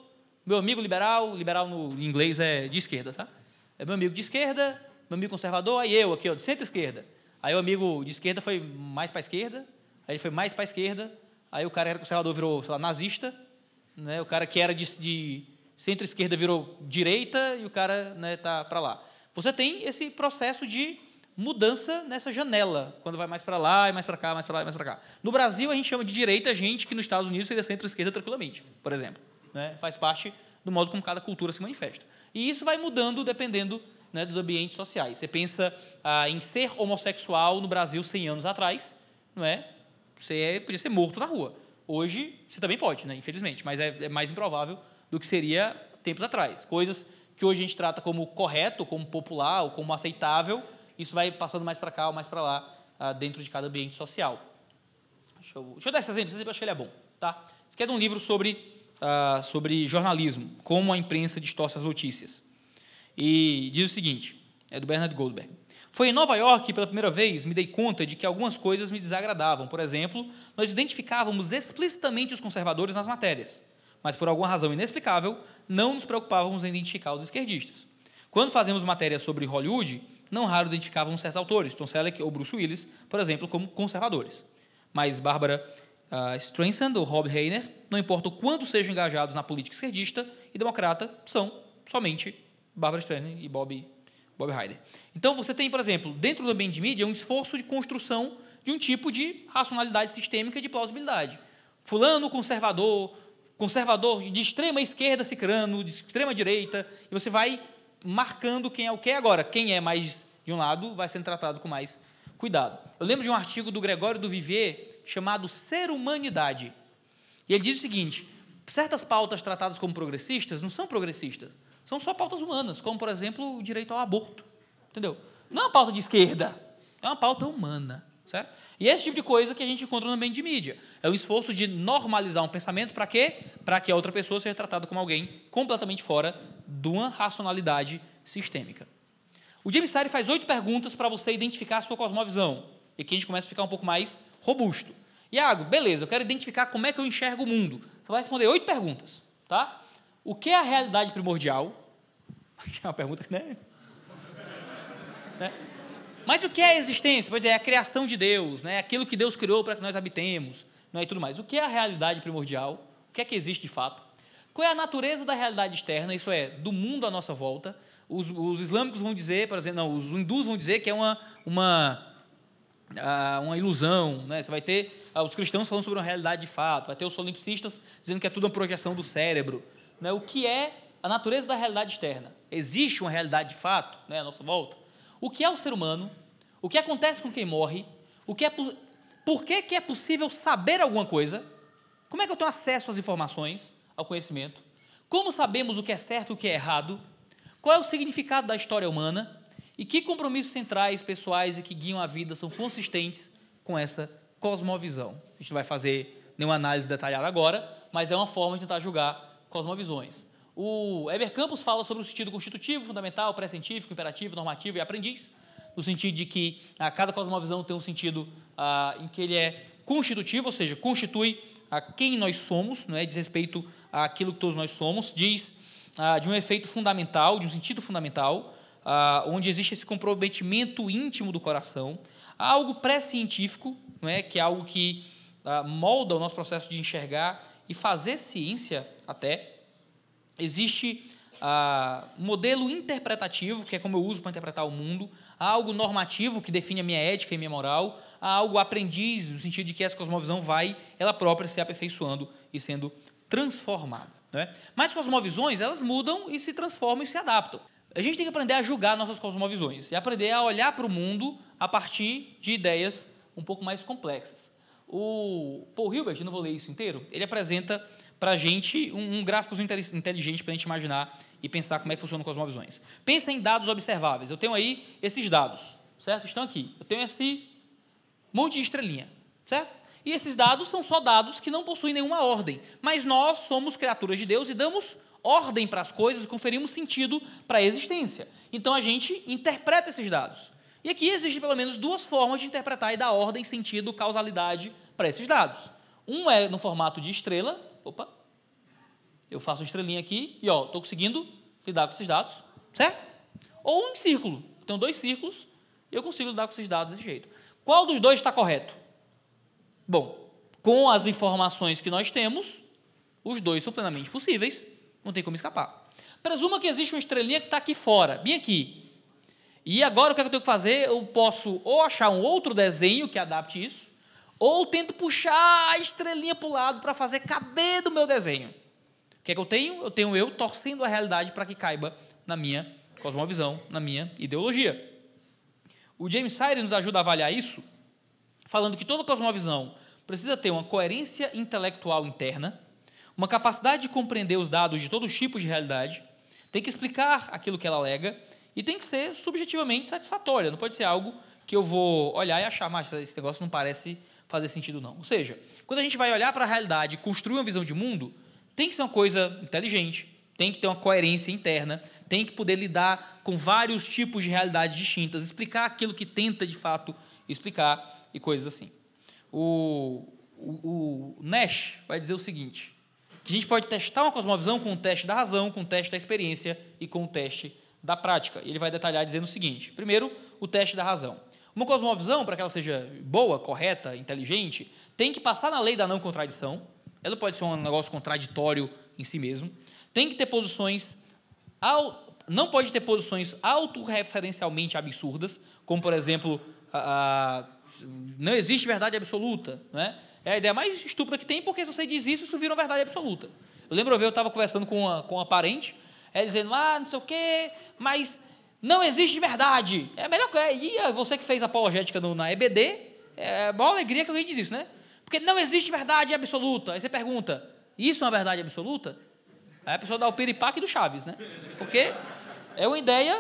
S2: meu amigo liberal, liberal no inglês é de esquerda, tá? É meu amigo de esquerda, meu amigo conservador, aí eu aqui, ó, de centro-esquerda. Aí o amigo de esquerda foi mais para a esquerda, aí ele foi mais para a esquerda, aí o cara que era conservador virou, sei lá, nazista, né? o cara que era de, de centro-esquerda virou direita e o cara está né, tá para lá. Você tem esse processo de mudança nessa janela, quando vai mais para lá, e mais para cá, mais para lá, e mais para cá. No Brasil, a gente chama de direita gente que nos Estados Unidos seria centro-esquerda tranquilamente, por exemplo. Né? Faz parte do modo como cada cultura se manifesta. E isso vai mudando dependendo né, dos ambientes sociais. Você pensa ah, em ser homossexual no Brasil 100 anos atrás, não é? Você é, podia ser morto na rua. Hoje, você também pode, né, infelizmente, mas é, é mais improvável do que seria tempos atrás. Coisas que hoje a gente trata como correto, como popular, ou como aceitável, isso vai passando mais para cá ou mais para lá, ah, dentro de cada ambiente social. Deixa eu, deixa eu dar esse exemplo, esse exemplo eu acho que ele é bom. Tá? Isso aqui é de um livro sobre ah, sobre jornalismo, como a imprensa distorce as notícias. E diz o seguinte: é do Bernard Goldberg. Foi em Nova York que, pela primeira vez, me dei conta de que algumas coisas me desagradavam. Por exemplo, nós identificávamos explicitamente os conservadores nas matérias, mas por alguma razão inexplicável, não nos preocupávamos em identificar os esquerdistas. Quando fazemos matérias sobre Hollywood, não raro identificávamos certos autores, Tom Selleck ou Bruce Willis, por exemplo, como conservadores. Mas Bárbara uh, Streisand ou Rob Reiner, não importa o quanto sejam engajados na política esquerdista e democrata, são somente Barbara Streisand e Bob, Bob Heider. Então, você tem, por exemplo, dentro do ambiente de mídia, um esforço de construção de um tipo de racionalidade sistêmica de plausibilidade. Fulano conservador, conservador de extrema esquerda cicrano, de extrema direita, e você vai marcando quem é o que agora. Quem é mais de um lado vai sendo tratado com mais cuidado. Eu lembro de um artigo do Gregório do Vivier chamado Ser Humanidade. E ele diz o seguinte: certas pautas tratadas como progressistas não são progressistas, são só pautas humanas, como, por exemplo, o direito ao aborto. Entendeu? Não é uma pauta de esquerda, é uma pauta humana. Certo? E esse tipo de coisa que a gente encontra no ambiente de mídia. É um esforço de normalizar um pensamento para quê? Para que a outra pessoa seja tratada como alguém completamente fora de uma racionalidade sistêmica. O James Sire faz oito perguntas para você identificar a sua cosmovisão. E aqui a gente começa a ficar um pouco mais robusto. Iago, beleza, eu quero identificar como é que eu enxergo o mundo. Você vai responder oito perguntas, tá? O que é a realidade primordial? É uma pergunta que, né? né? Mas o que é a existência? Pois é, é a criação de Deus, né? aquilo que Deus criou para que nós habitemos, né? e tudo mais. O que é a realidade primordial? O que é que existe de fato? Qual é a natureza da realidade externa, isso é, do mundo à nossa volta? Os, os islâmicos vão dizer, por exemplo, não, os hindus vão dizer que é uma, uma, ah, uma ilusão. Né? Você vai ter ah, os cristãos falando sobre uma realidade de fato, vai ter os solipsistas dizendo que é tudo uma projeção do cérebro. Né? O que é a natureza da realidade externa? Existe uma realidade de fato né, à nossa volta? O que é o ser humano? O que acontece com quem morre? O que é, por que, que é possível saber alguma coisa? Como é que eu tenho acesso às informações, ao conhecimento? Como sabemos o que é certo e o que é errado? Qual é o significado da história humana? E que compromissos centrais, pessoais e que guiam a vida são consistentes com essa cosmovisão? A gente não vai fazer nenhuma análise detalhada agora, mas é uma forma de tentar julgar cosmovisões. O Eber Campos fala sobre o sentido constitutivo, fundamental, pré-científico, imperativo, normativo e aprendiz, no sentido de que a cada cosmovisão tem um sentido ah, em que ele é constitutivo, ou seja, constitui a quem nós somos, não é? diz respeito àquilo que todos nós somos, diz ah, de um efeito fundamental, de um sentido fundamental, ah, onde existe esse comprometimento íntimo do coração, há algo pré-científico, é? que é algo que ah, molda o nosso processo de enxergar e fazer ciência até. Existe ah, um modelo interpretativo, que é como eu uso para interpretar o mundo, há algo normativo, que define a minha ética e minha moral, há algo aprendiz, no sentido de que essa cosmovisão vai, ela própria, se aperfeiçoando e sendo transformada. Né? Mas cosmovisões, elas mudam e se transformam e se adaptam. A gente tem que aprender a julgar nossas cosmovisões e aprender a olhar para o mundo a partir de ideias um pouco mais complexas. O Paul Hilbert, não vou ler isso inteiro, ele apresenta para a gente um, um gráfico inteligente para a gente imaginar e pensar como é que funcionam cosmovisões. Pensa em dados observáveis. Eu tenho aí esses dados, certo? Estão aqui. Eu tenho esse monte de estrelinha, certo? E esses dados são só dados que não possuem nenhuma ordem. Mas nós somos criaturas de Deus e damos ordem para as coisas e conferimos sentido para a existência. Então a gente interpreta esses dados. E aqui existem pelo menos duas formas de interpretar e dar ordem, sentido, causalidade para esses dados. Um é no formato de estrela. Opa, eu faço uma estrelinha aqui e estou conseguindo lidar com esses dados, certo? Ou em círculo. Tenho dois círculos e eu consigo lidar com esses dados desse jeito. Qual dos dois está correto? Bom, com as informações que nós temos, os dois são plenamente possíveis, não tem como escapar. Presuma que existe uma estrelinha que está aqui fora, bem aqui. E agora o que, é que eu tenho que fazer? Eu posso ou achar um outro desenho que adapte isso, ou tento puxar a estrelinha para o lado para fazer caber do meu desenho que é que eu tenho? Eu tenho eu torcendo a realidade para que caiba na minha cosmovisão, na minha ideologia. O James Sire nos ajuda a avaliar isso, falando que toda cosmovisão precisa ter uma coerência intelectual interna, uma capacidade de compreender os dados de todos os tipos de realidade, tem que explicar aquilo que ela alega e tem que ser subjetivamente satisfatória. Não pode ser algo que eu vou olhar e achar, mas esse negócio não parece fazer sentido não. Ou seja, quando a gente vai olhar para a realidade e construir uma visão de mundo, tem que ser uma coisa inteligente, tem que ter uma coerência interna, tem que poder lidar com vários tipos de realidades distintas, explicar aquilo que tenta de fato explicar e coisas assim. O, o, o Nash vai dizer o seguinte: que a gente pode testar uma cosmovisão com o teste da razão, com o teste da experiência e com o teste da prática. Ele vai detalhar dizendo o seguinte: primeiro, o teste da razão. Uma cosmovisão, para que ela seja boa, correta, inteligente, tem que passar na lei da não contradição, ela pode ser um negócio contraditório em si mesmo. Tem que ter posições. Não pode ter posições autorreferencialmente absurdas, como, por exemplo, a, a, não existe verdade absoluta. Né? É a ideia mais estúpida que tem, porque se você diz isso, isso vira uma verdade absoluta. Eu lembro eu estava conversando com uma, com uma parente, ela dizendo, ah, não sei o quê, mas não existe verdade. É melhor que. E você que fez apologética no, na EBD, é a maior alegria que alguém diz isso, né? Porque não existe verdade absoluta. Aí você pergunta, isso é uma verdade absoluta? Aí a pessoa dá o piripaque do Chaves, né? Porque é uma ideia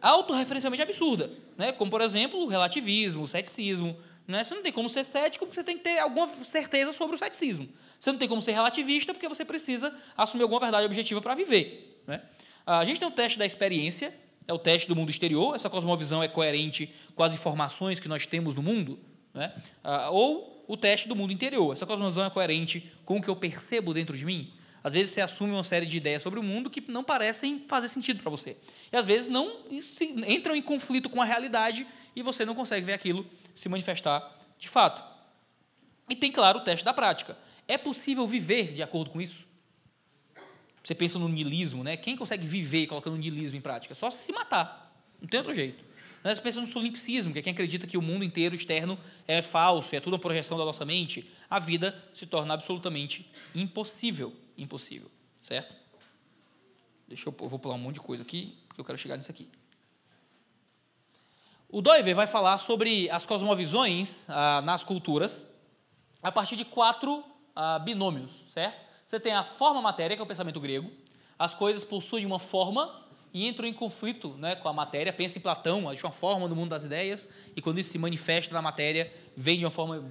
S2: autorreferencialmente absurda. Né? Como, por exemplo, o relativismo, o ceticismo. Né? Você não tem como ser cético porque você tem que ter alguma certeza sobre o ceticismo. Você não tem como ser relativista porque você precisa assumir alguma verdade objetiva para viver. Né? A gente tem o teste da experiência, é o teste do mundo exterior. Essa cosmovisão é coerente com as informações que nós temos no mundo. Né? Ou o teste do mundo interior. Essa cosmovisão é coerente com o que eu percebo dentro de mim? Às vezes você assume uma série de ideias sobre o mundo que não parecem fazer sentido para você. E às vezes não entram em conflito com a realidade e você não consegue ver aquilo se manifestar de fato. E tem, claro, o teste da prática. É possível viver de acordo com isso? Você pensa no niilismo, né? Quem consegue viver colocando o niilismo em prática? Só se matar. Não tem outro jeito. Você pensa no solipsismo, que é quem acredita que o mundo inteiro externo é falso, é tudo uma projeção da nossa mente. A vida se torna absolutamente impossível. Impossível. Certo? Deixa eu, eu vou pular um monte de coisa aqui, porque eu quero chegar nisso aqui. O Doiver vai falar sobre as cosmovisões ah, nas culturas a partir de quatro ah, binômios, certo? Você tem a forma matéria, que é o pensamento grego. As coisas possuem uma forma e entram em conflito né, com a matéria. Pensa em Platão, existe uma forma no mundo das ideias, e quando isso se manifesta na matéria, vem de uma forma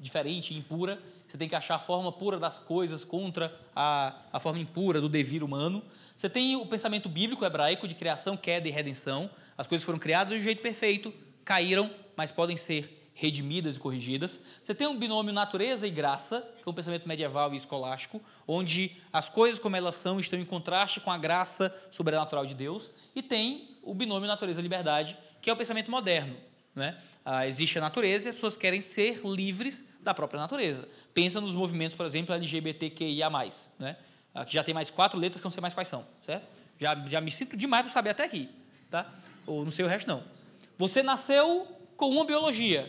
S2: diferente, impura. Você tem que achar a forma pura das coisas contra a, a forma impura do devir humano. Você tem o pensamento bíblico hebraico de criação, queda e redenção. As coisas foram criadas de jeito perfeito, caíram, mas podem ser redimidas e corrigidas. Você tem um binômio natureza e graça, que é um pensamento medieval e escolástico, onde as coisas como elas são estão em contraste com a graça sobrenatural de Deus. E tem o binômio natureza e liberdade, que é o pensamento moderno. Né? Ah, existe a natureza e as pessoas querem ser livres da própria natureza. Pensa nos movimentos, por exemplo, LGBTQIA+. Né? Ah, que já tem mais quatro letras que eu não sei mais quais são. Certo? Já, já me sinto demais para saber até aqui. Tá? Ou não sei o resto, não. Você nasceu com uma biologia.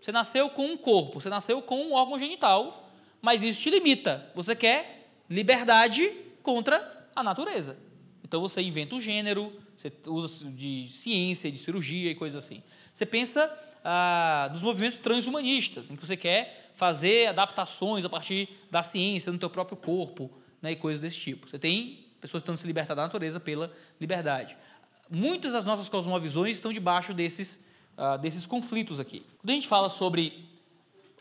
S2: Você nasceu com um corpo, você nasceu com um órgão genital, mas isso te limita. Você quer liberdade contra a natureza. Então você inventa um gênero, você usa de ciência, de cirurgia e coisas assim. Você pensa ah, nos movimentos transhumanistas, em que você quer fazer adaptações a partir da ciência no teu próprio corpo né, e coisas desse tipo. Você tem pessoas tentando se libertar da natureza pela liberdade. Muitas das nossas cosmovisões estão debaixo desses uh, desses conflitos aqui. Quando a gente fala sobre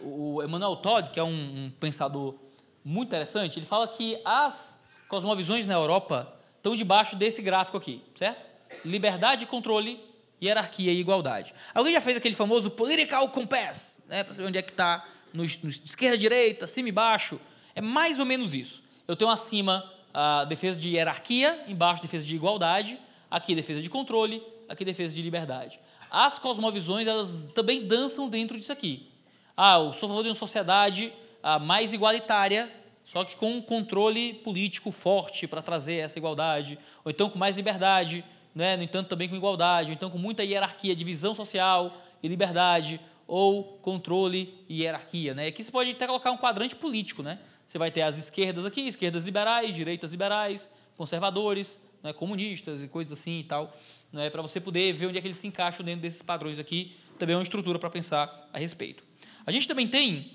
S2: o Emmanuel Todd, que é um, um pensador muito interessante, ele fala que as cosmovisões na Europa estão debaixo desse gráfico aqui, certo? Liberdade, controle, hierarquia e igualdade. Alguém já fez aquele famoso political compass, né, para saber onde é que está, no, esquerda, direita, cima e baixo? É mais ou menos isso. Eu tenho acima a defesa de hierarquia, embaixo defesa de igualdade, aqui defesa de controle, aqui defesa de liberdade. As cosmovisões, elas também dançam dentro disso aqui. Ah, eu sou a favor de uma sociedade ah, mais igualitária, só que com um controle político forte para trazer essa igualdade, ou então com mais liberdade, né? no entanto também com igualdade, ou então com muita hierarquia, divisão social e liberdade, ou controle e hierarquia. Né? Aqui você pode até colocar um quadrante político. Né? Você vai ter as esquerdas aqui, esquerdas liberais, direitas liberais, conservadores, né? comunistas e coisas assim e tal né, para você poder ver onde é que eles se encaixam dentro desses padrões aqui. Também é uma estrutura para pensar a respeito. A gente também tem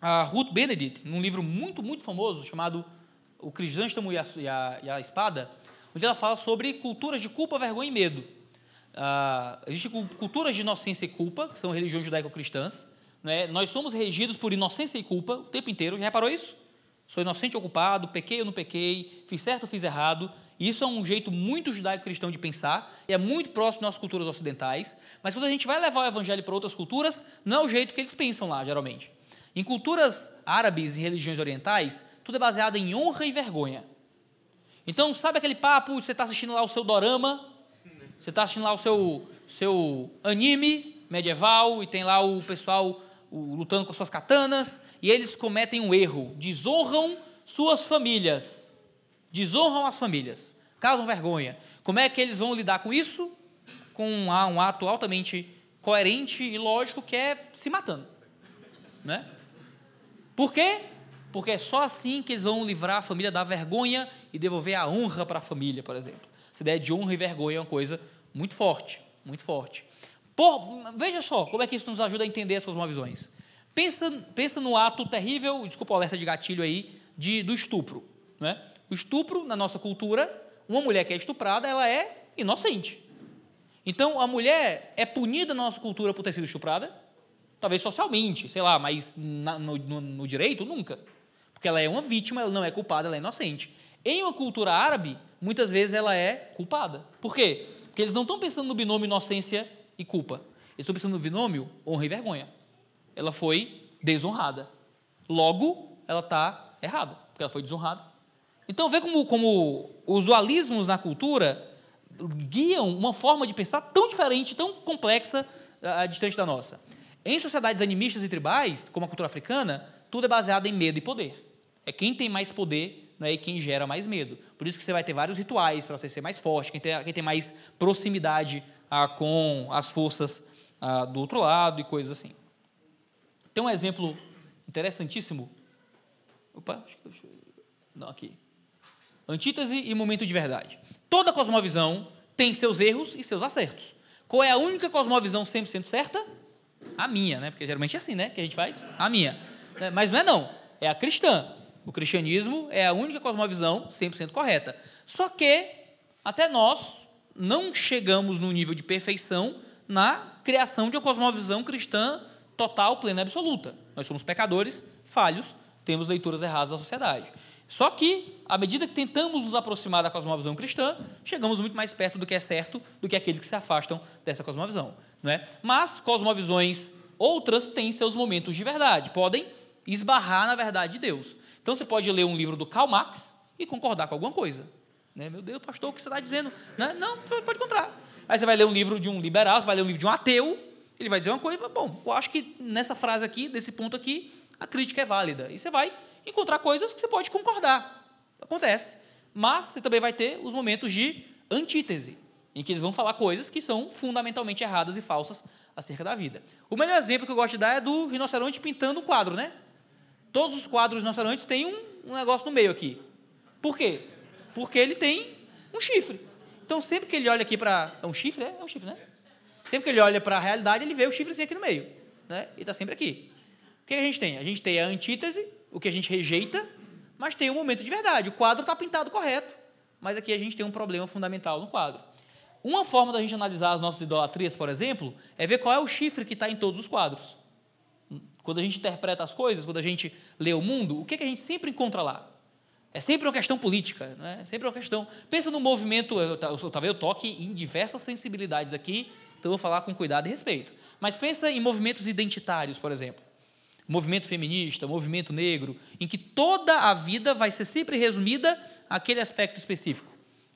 S2: a Ruth Benedict, num livro muito, muito famoso chamado O Crisântamo e a, e, a, e a Espada, onde ela fala sobre culturas de culpa, vergonha e medo. Ah, Existem culturas de inocência e culpa, que são religiões judaico-cristãs. Né? Nós somos regidos por inocência e culpa o tempo inteiro. Já reparou isso? Sou inocente ou culpado, pequei ou não pequei, fiz certo ou fiz errado. Isso é um jeito muito judaico-cristão de pensar, e é muito próximo de nossas culturas ocidentais, mas quando a gente vai levar o evangelho para outras culturas, não é o jeito que eles pensam lá, geralmente. Em culturas árabes e religiões orientais, tudo é baseado em honra e vergonha. Então, sabe aquele papo, você está assistindo lá o seu dorama, você está assistindo lá o seu, seu anime medieval, e tem lá o pessoal o, lutando com suas katanas, e eles cometem um erro, desonram suas famílias desonram as famílias, causam vergonha. Como é que eles vão lidar com isso? Com um, ato altamente coerente e lógico que é se matando. Né? Por quê? Porque é só assim que eles vão livrar a família da vergonha e devolver a honra para a família, por exemplo. Essa ideia de honra e vergonha é uma coisa muito forte, muito forte. Por, veja só como é que isso nos ajuda a entender as suas visões. Pensa, pensa no ato terrível, desculpa o alerta de gatilho aí, de, do estupro. Né? O estupro, na nossa cultura, uma mulher que é estuprada, ela é inocente. Então, a mulher é punida na nossa cultura por ter sido estuprada? Talvez socialmente, sei lá, mas na, no, no, no direito, nunca. Porque ela é uma vítima, ela não é culpada, ela é inocente. Em uma cultura árabe, muitas vezes ela é culpada. Por quê? Porque eles não estão pensando no binômio inocência e culpa. Eles estão pensando no binômio honra e vergonha. Ela foi desonrada. Logo, ela está errada, porque ela foi desonrada. Então, vê como, como os dualismos na cultura guiam uma forma de pensar tão diferente, tão complexa, uh, distante da nossa. Em sociedades animistas e tribais, como a cultura africana, tudo é baseado em medo e poder. É quem tem mais poder né, e quem gera mais medo. Por isso que você vai ter vários rituais para você ser mais forte, quem tem, quem tem mais proximidade ah, com as forças ah, do outro lado e coisas assim. Tem um exemplo interessantíssimo. Opa, não, aqui. Antítese e momento de verdade. Toda cosmovisão tem seus erros e seus acertos. Qual é a única cosmovisão 100% certa? A minha, né? Porque geralmente é assim, né? Que a gente faz? A minha. É, mas não é não. É a cristã. O cristianismo é a única cosmovisão 100% correta. Só que até nós não chegamos no nível de perfeição na criação de uma cosmovisão cristã total, plena e absoluta. Nós somos pecadores, falhos, temos leituras erradas da sociedade. Só que, à medida que tentamos nos aproximar da cosmovisão cristã, chegamos muito mais perto do que é certo do que aqueles que se afastam dessa cosmovisão. Não é? Mas cosmovisões outras têm seus momentos de verdade, podem esbarrar na verdade de Deus. Então você pode ler um livro do Karl Marx e concordar com alguma coisa. Né? Meu Deus, pastor, o que você está dizendo? Né? Não, pode encontrar. Aí você vai ler um livro de um liberal, você vai ler um livro de um ateu, ele vai dizer uma coisa, bom, eu acho que nessa frase aqui, desse ponto aqui, a crítica é válida. E você vai encontrar coisas que você pode concordar. Acontece. Mas você também vai ter os momentos de antítese, em que eles vão falar coisas que são fundamentalmente erradas e falsas acerca da vida. O melhor exemplo que eu gosto de dar é do rinoceronte pintando um quadro, né? Todos os quadros rinocerontes têm um, um negócio no meio aqui. Por quê? Porque ele tem um chifre. Então, sempre que ele olha aqui para. É um chifre, é? É um chifre, né? Sempre que ele olha para a realidade, ele vê o chifrezinho aqui no meio. Né? E está sempre aqui. O que a gente tem? A gente tem a antítese, o que a gente rejeita, mas tem um momento de verdade. O quadro está pintado correto, mas aqui a gente tem um problema fundamental no quadro. Uma forma da gente analisar as nossas idolatrias, por exemplo, é ver qual é o chifre que está em todos os quadros. Quando a gente interpreta as coisas, quando a gente lê o mundo, o que, que a gente sempre encontra lá? É sempre uma questão política, não é? Sempre uma questão. Pensa no movimento, eu, talvez eu toque em diversas sensibilidades aqui, então eu vou falar com cuidado e respeito. Mas pensa em movimentos identitários, por exemplo movimento feminista, movimento negro, em que toda a vida vai ser sempre resumida àquele aspecto específico.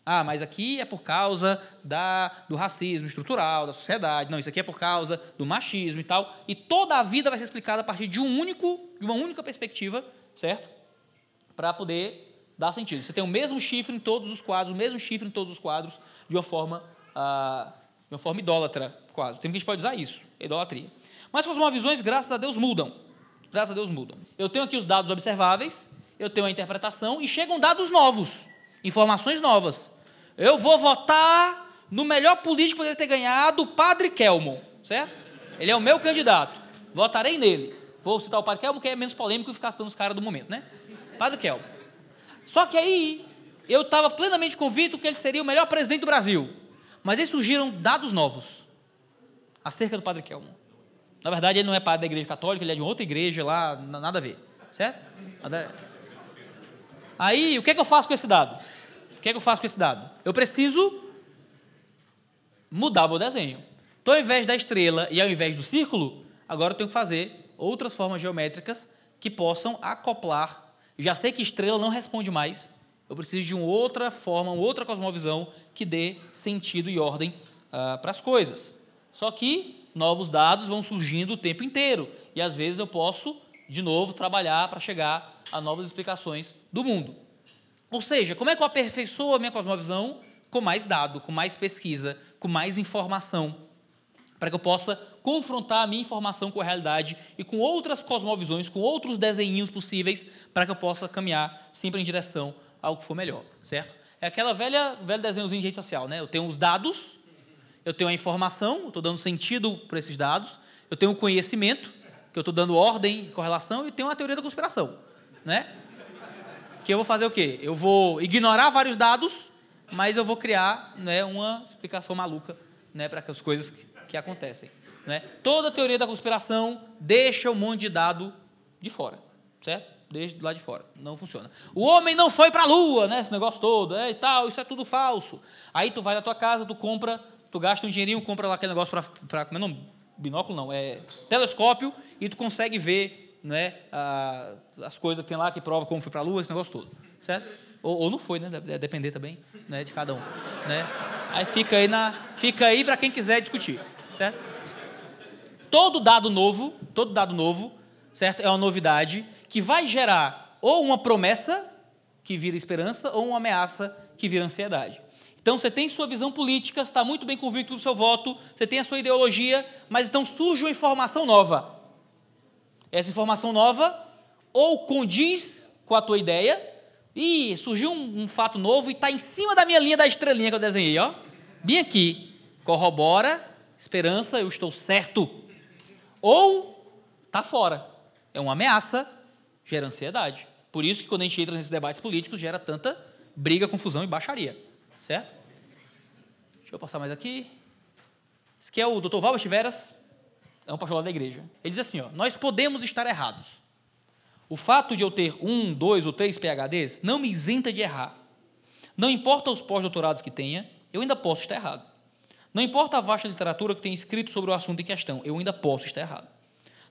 S2: Ah, mas aqui é por causa da, do racismo estrutural, da sociedade. Não, isso aqui é por causa do machismo e tal. E toda a vida vai ser explicada a partir de um único, de uma única perspectiva, certo? Para poder dar sentido. Você tem o mesmo chifre em todos os quadros, o mesmo chifre em todos os quadros, de uma forma, ah, de uma forma idólatra, quase. Tem que a gente pode usar isso, idolatria. Mas as visões, graças a Deus, mudam graças a Deus mudam. Eu tenho aqui os dados observáveis, eu tenho a interpretação e chegam dados novos, informações novas. Eu vou votar no melhor político que poderia ter ganhado, o Padre Kelmon, certo? Ele é o meu candidato. Votarei nele. Vou citar o Padre Kelmon, que é menos polêmico que ficar citando os caras do momento, né? Padre Kelmon. Só que aí eu estava plenamente convicto que ele seria o melhor presidente do Brasil. Mas aí surgiram dados novos acerca do Padre Kelmon. Na verdade, ele não é padre da igreja católica, ele é de outra igreja lá, nada a ver. Certo? Aí, o que é que eu faço com esse dado? O que é que eu faço com esse dado? Eu preciso mudar meu desenho. Então, ao invés da estrela e ao invés do círculo, agora eu tenho que fazer outras formas geométricas que possam acoplar. Já sei que estrela não responde mais. Eu preciso de uma outra forma, uma outra cosmovisão que dê sentido e ordem uh, para as coisas. Só que novos dados vão surgindo o tempo inteiro. E às vezes eu posso, de novo, trabalhar para chegar a novas explicações do mundo. Ou seja, como é que eu aperfeiçoo a minha cosmovisão? Com mais dado, com mais pesquisa, com mais informação, para que eu possa confrontar a minha informação com a realidade e com outras cosmovisões, com outros desenhinhos possíveis, para que eu possa caminhar sempre em direção ao que for melhor, certo? É aquela velha, velho desenhozinho de rede social, né? Eu tenho os dados, eu tenho a informação, estou dando sentido para esses dados, eu tenho o conhecimento, que eu estou dando ordem, correlação, e tenho a teoria da conspiração, né? Que eu vou fazer o quê? Eu vou ignorar vários dados, mas eu vou criar né, uma explicação maluca né, para as coisas que, que acontecem. Né? Toda a teoria da conspiração deixa um monte de dado de fora, certo? Do lado de fora, não funciona. O homem não foi para a lua, né? Esse negócio todo, é, e tal, isso é tudo falso. Aí tu vai na tua casa, tu compra tu gasta um dinheirinho, compra lá aquele negócio para. Como é não? Binóculo não, é telescópio e tu consegue ver né, a, as coisas que tem lá que prova como foi para a Lua, esse negócio todo. Certo? Ou, ou, não foi, né? Deve depender também né, de cada um. Né? Aí fica aí, na, fica aí para quem quiser discutir. Certo? Todo dado novo, todo dado novo, certo? É uma novidade que vai gerar ou uma promessa que vira esperança ou uma ameaça que vira ansiedade. Então você tem sua visão política, está muito bem convicto do seu voto, você tem a sua ideologia, mas então surge uma informação nova. Essa informação nova ou condiz com a tua ideia, e surgiu um, um fato novo e está em cima da minha linha da estrelinha que eu desenhei, ó. Bem aqui. Corrobora, esperança, eu estou certo. Ou está fora. É uma ameaça, gera ansiedade. Por isso que quando a gente entra nesses debates políticos, gera tanta briga, confusão e baixaria. Certo? Deixa eu passar mais aqui. Esse aqui é o Dr. Valbert Veras, é um pastor lá da igreja. Ele diz assim: ó, nós podemos estar errados. O fato de eu ter um, dois ou três PHDs não me isenta de errar. Não importa os pós-doutorados que tenha, eu ainda posso estar errado. Não importa a vasta literatura que tenha escrito sobre o assunto em questão, eu ainda posso estar errado.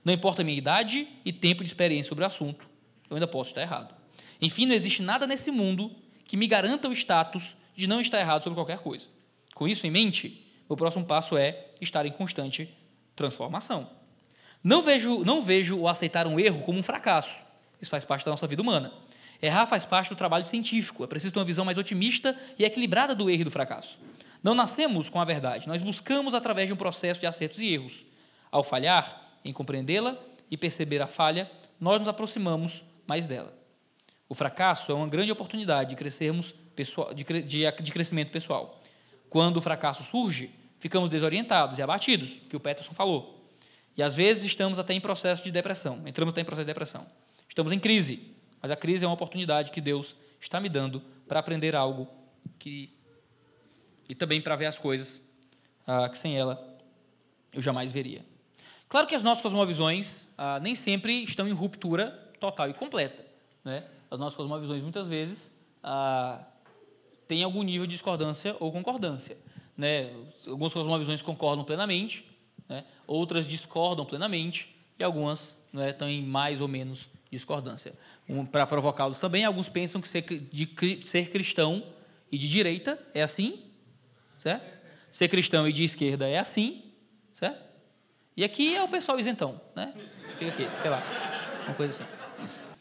S2: Não importa a minha idade e tempo de experiência sobre o assunto, eu ainda posso estar errado. Enfim, não existe nada nesse mundo que me garanta o status de não estar errado sobre qualquer coisa. Com isso em mente, o próximo passo é estar em constante transformação. Não vejo, não vejo o aceitar um erro como um fracasso. Isso faz parte da nossa vida humana. Errar faz parte do trabalho científico. É preciso ter uma visão mais otimista e equilibrada do erro e do fracasso. Não nascemos com a verdade, nós buscamos através de um processo de acertos e erros. Ao falhar em compreendê-la e perceber a falha, nós nos aproximamos mais dela. O fracasso é uma grande oportunidade de crescermos pessoal, de, de, de crescimento pessoal. Quando o fracasso surge, ficamos desorientados e abatidos, que o Peterson falou. E às vezes estamos até em processo de depressão, entramos até em processo de depressão. Estamos em crise, mas a crise é uma oportunidade que Deus está me dando para aprender algo que e também para ver as coisas ah, que sem ela eu jamais veria. Claro que as nossas cosmovisões ah, nem sempre estão em ruptura total e completa. Né? As nossas cosmovisões muitas vezes ah, têm algum nível de discordância ou concordância. Né? Algumas cosmovisões concordam plenamente, né? outras discordam plenamente e algumas né, estão em mais ou menos discordância. Um, para provocá-los também, alguns pensam que ser, de, ser cristão e de direita é assim, certo? Ser cristão e de esquerda é assim, certo? E aqui é o pessoal isentão, né? Fica aqui, sei lá, uma coisa assim.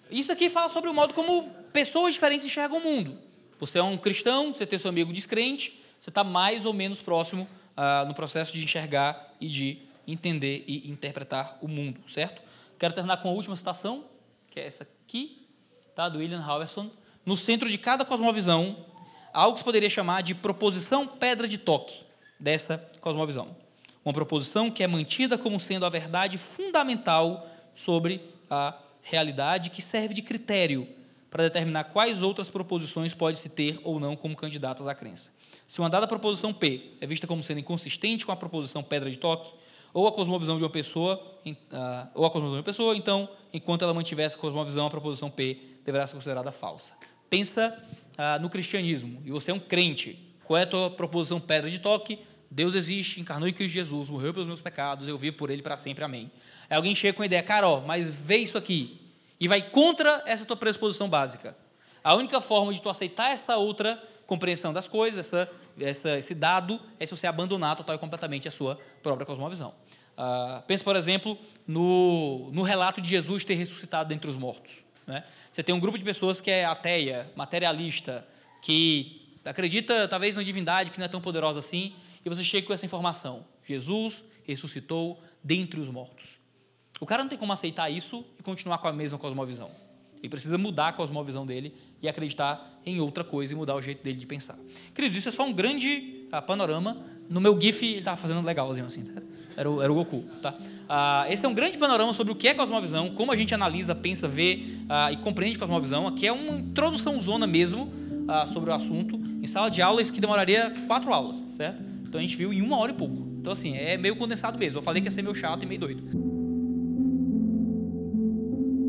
S2: Isso aqui fala sobre o modo como pessoas diferentes enxergam o mundo. Você é um cristão, você tem seu amigo descrente, você está mais ou menos próximo ah, no processo de enxergar e de entender e interpretar o mundo, certo? Quero terminar com a última citação, que é essa aqui, tá, do William Halverson. No centro de cada cosmovisão, há algo que se poderia chamar de proposição pedra de toque dessa cosmovisão. Uma proposição que é mantida como sendo a verdade fundamental sobre a realidade, que serve de critério para determinar quais outras proposições pode-se ter ou não como candidatas à crença. Se uma dada proposição P é vista como sendo inconsistente com a proposição pedra de toque, ou a cosmovisão de uma pessoa, uh, ou a cosmovisão de uma pessoa, então, enquanto ela mantiver essa cosmovisão, a proposição P deverá ser considerada falsa. Pensa uh, no cristianismo, e você é um crente. Qual é a tua proposição pedra de toque? Deus existe, encarnou em Cristo Jesus, morreu pelos meus pecados, eu vivo por ele para sempre, amém. Aí alguém chega com a ideia, cara, ó, mas vê isso aqui, e vai contra essa tua predisposição básica. A única forma de tu aceitar essa outra compreensão das coisas, essa, essa, esse dado, é se você abandonar total e completamente a sua própria cosmovisão. Uh, pense, por exemplo, no, no relato de Jesus ter ressuscitado dentre os mortos. Né? Você tem um grupo de pessoas que é ateia, materialista, que acredita talvez na divindade que não é tão poderosa assim, e você chega com essa informação: Jesus ressuscitou dentre os mortos. O cara não tem como aceitar isso e continuar com a mesma cosmovisão. Ele precisa mudar a cosmovisão dele e acreditar em outra coisa e mudar o jeito dele de pensar. Queridos, isso é só um grande uh, panorama. No meu GIF ele estava fazendo legalzinho assim. Tá? Era o, era o Goku. Tá? Ah, esse é um grande panorama sobre o que é cosmovisão, como a gente analisa, pensa, vê ah, e compreende cosmovisão. Aqui é uma introdução zona mesmo ah, sobre o assunto. Em sala de aula, isso que demoraria quatro aulas, certo? Então a gente viu em uma hora e pouco. Então, assim, é meio condensado mesmo. Eu falei que ia ser meio chato e meio doido.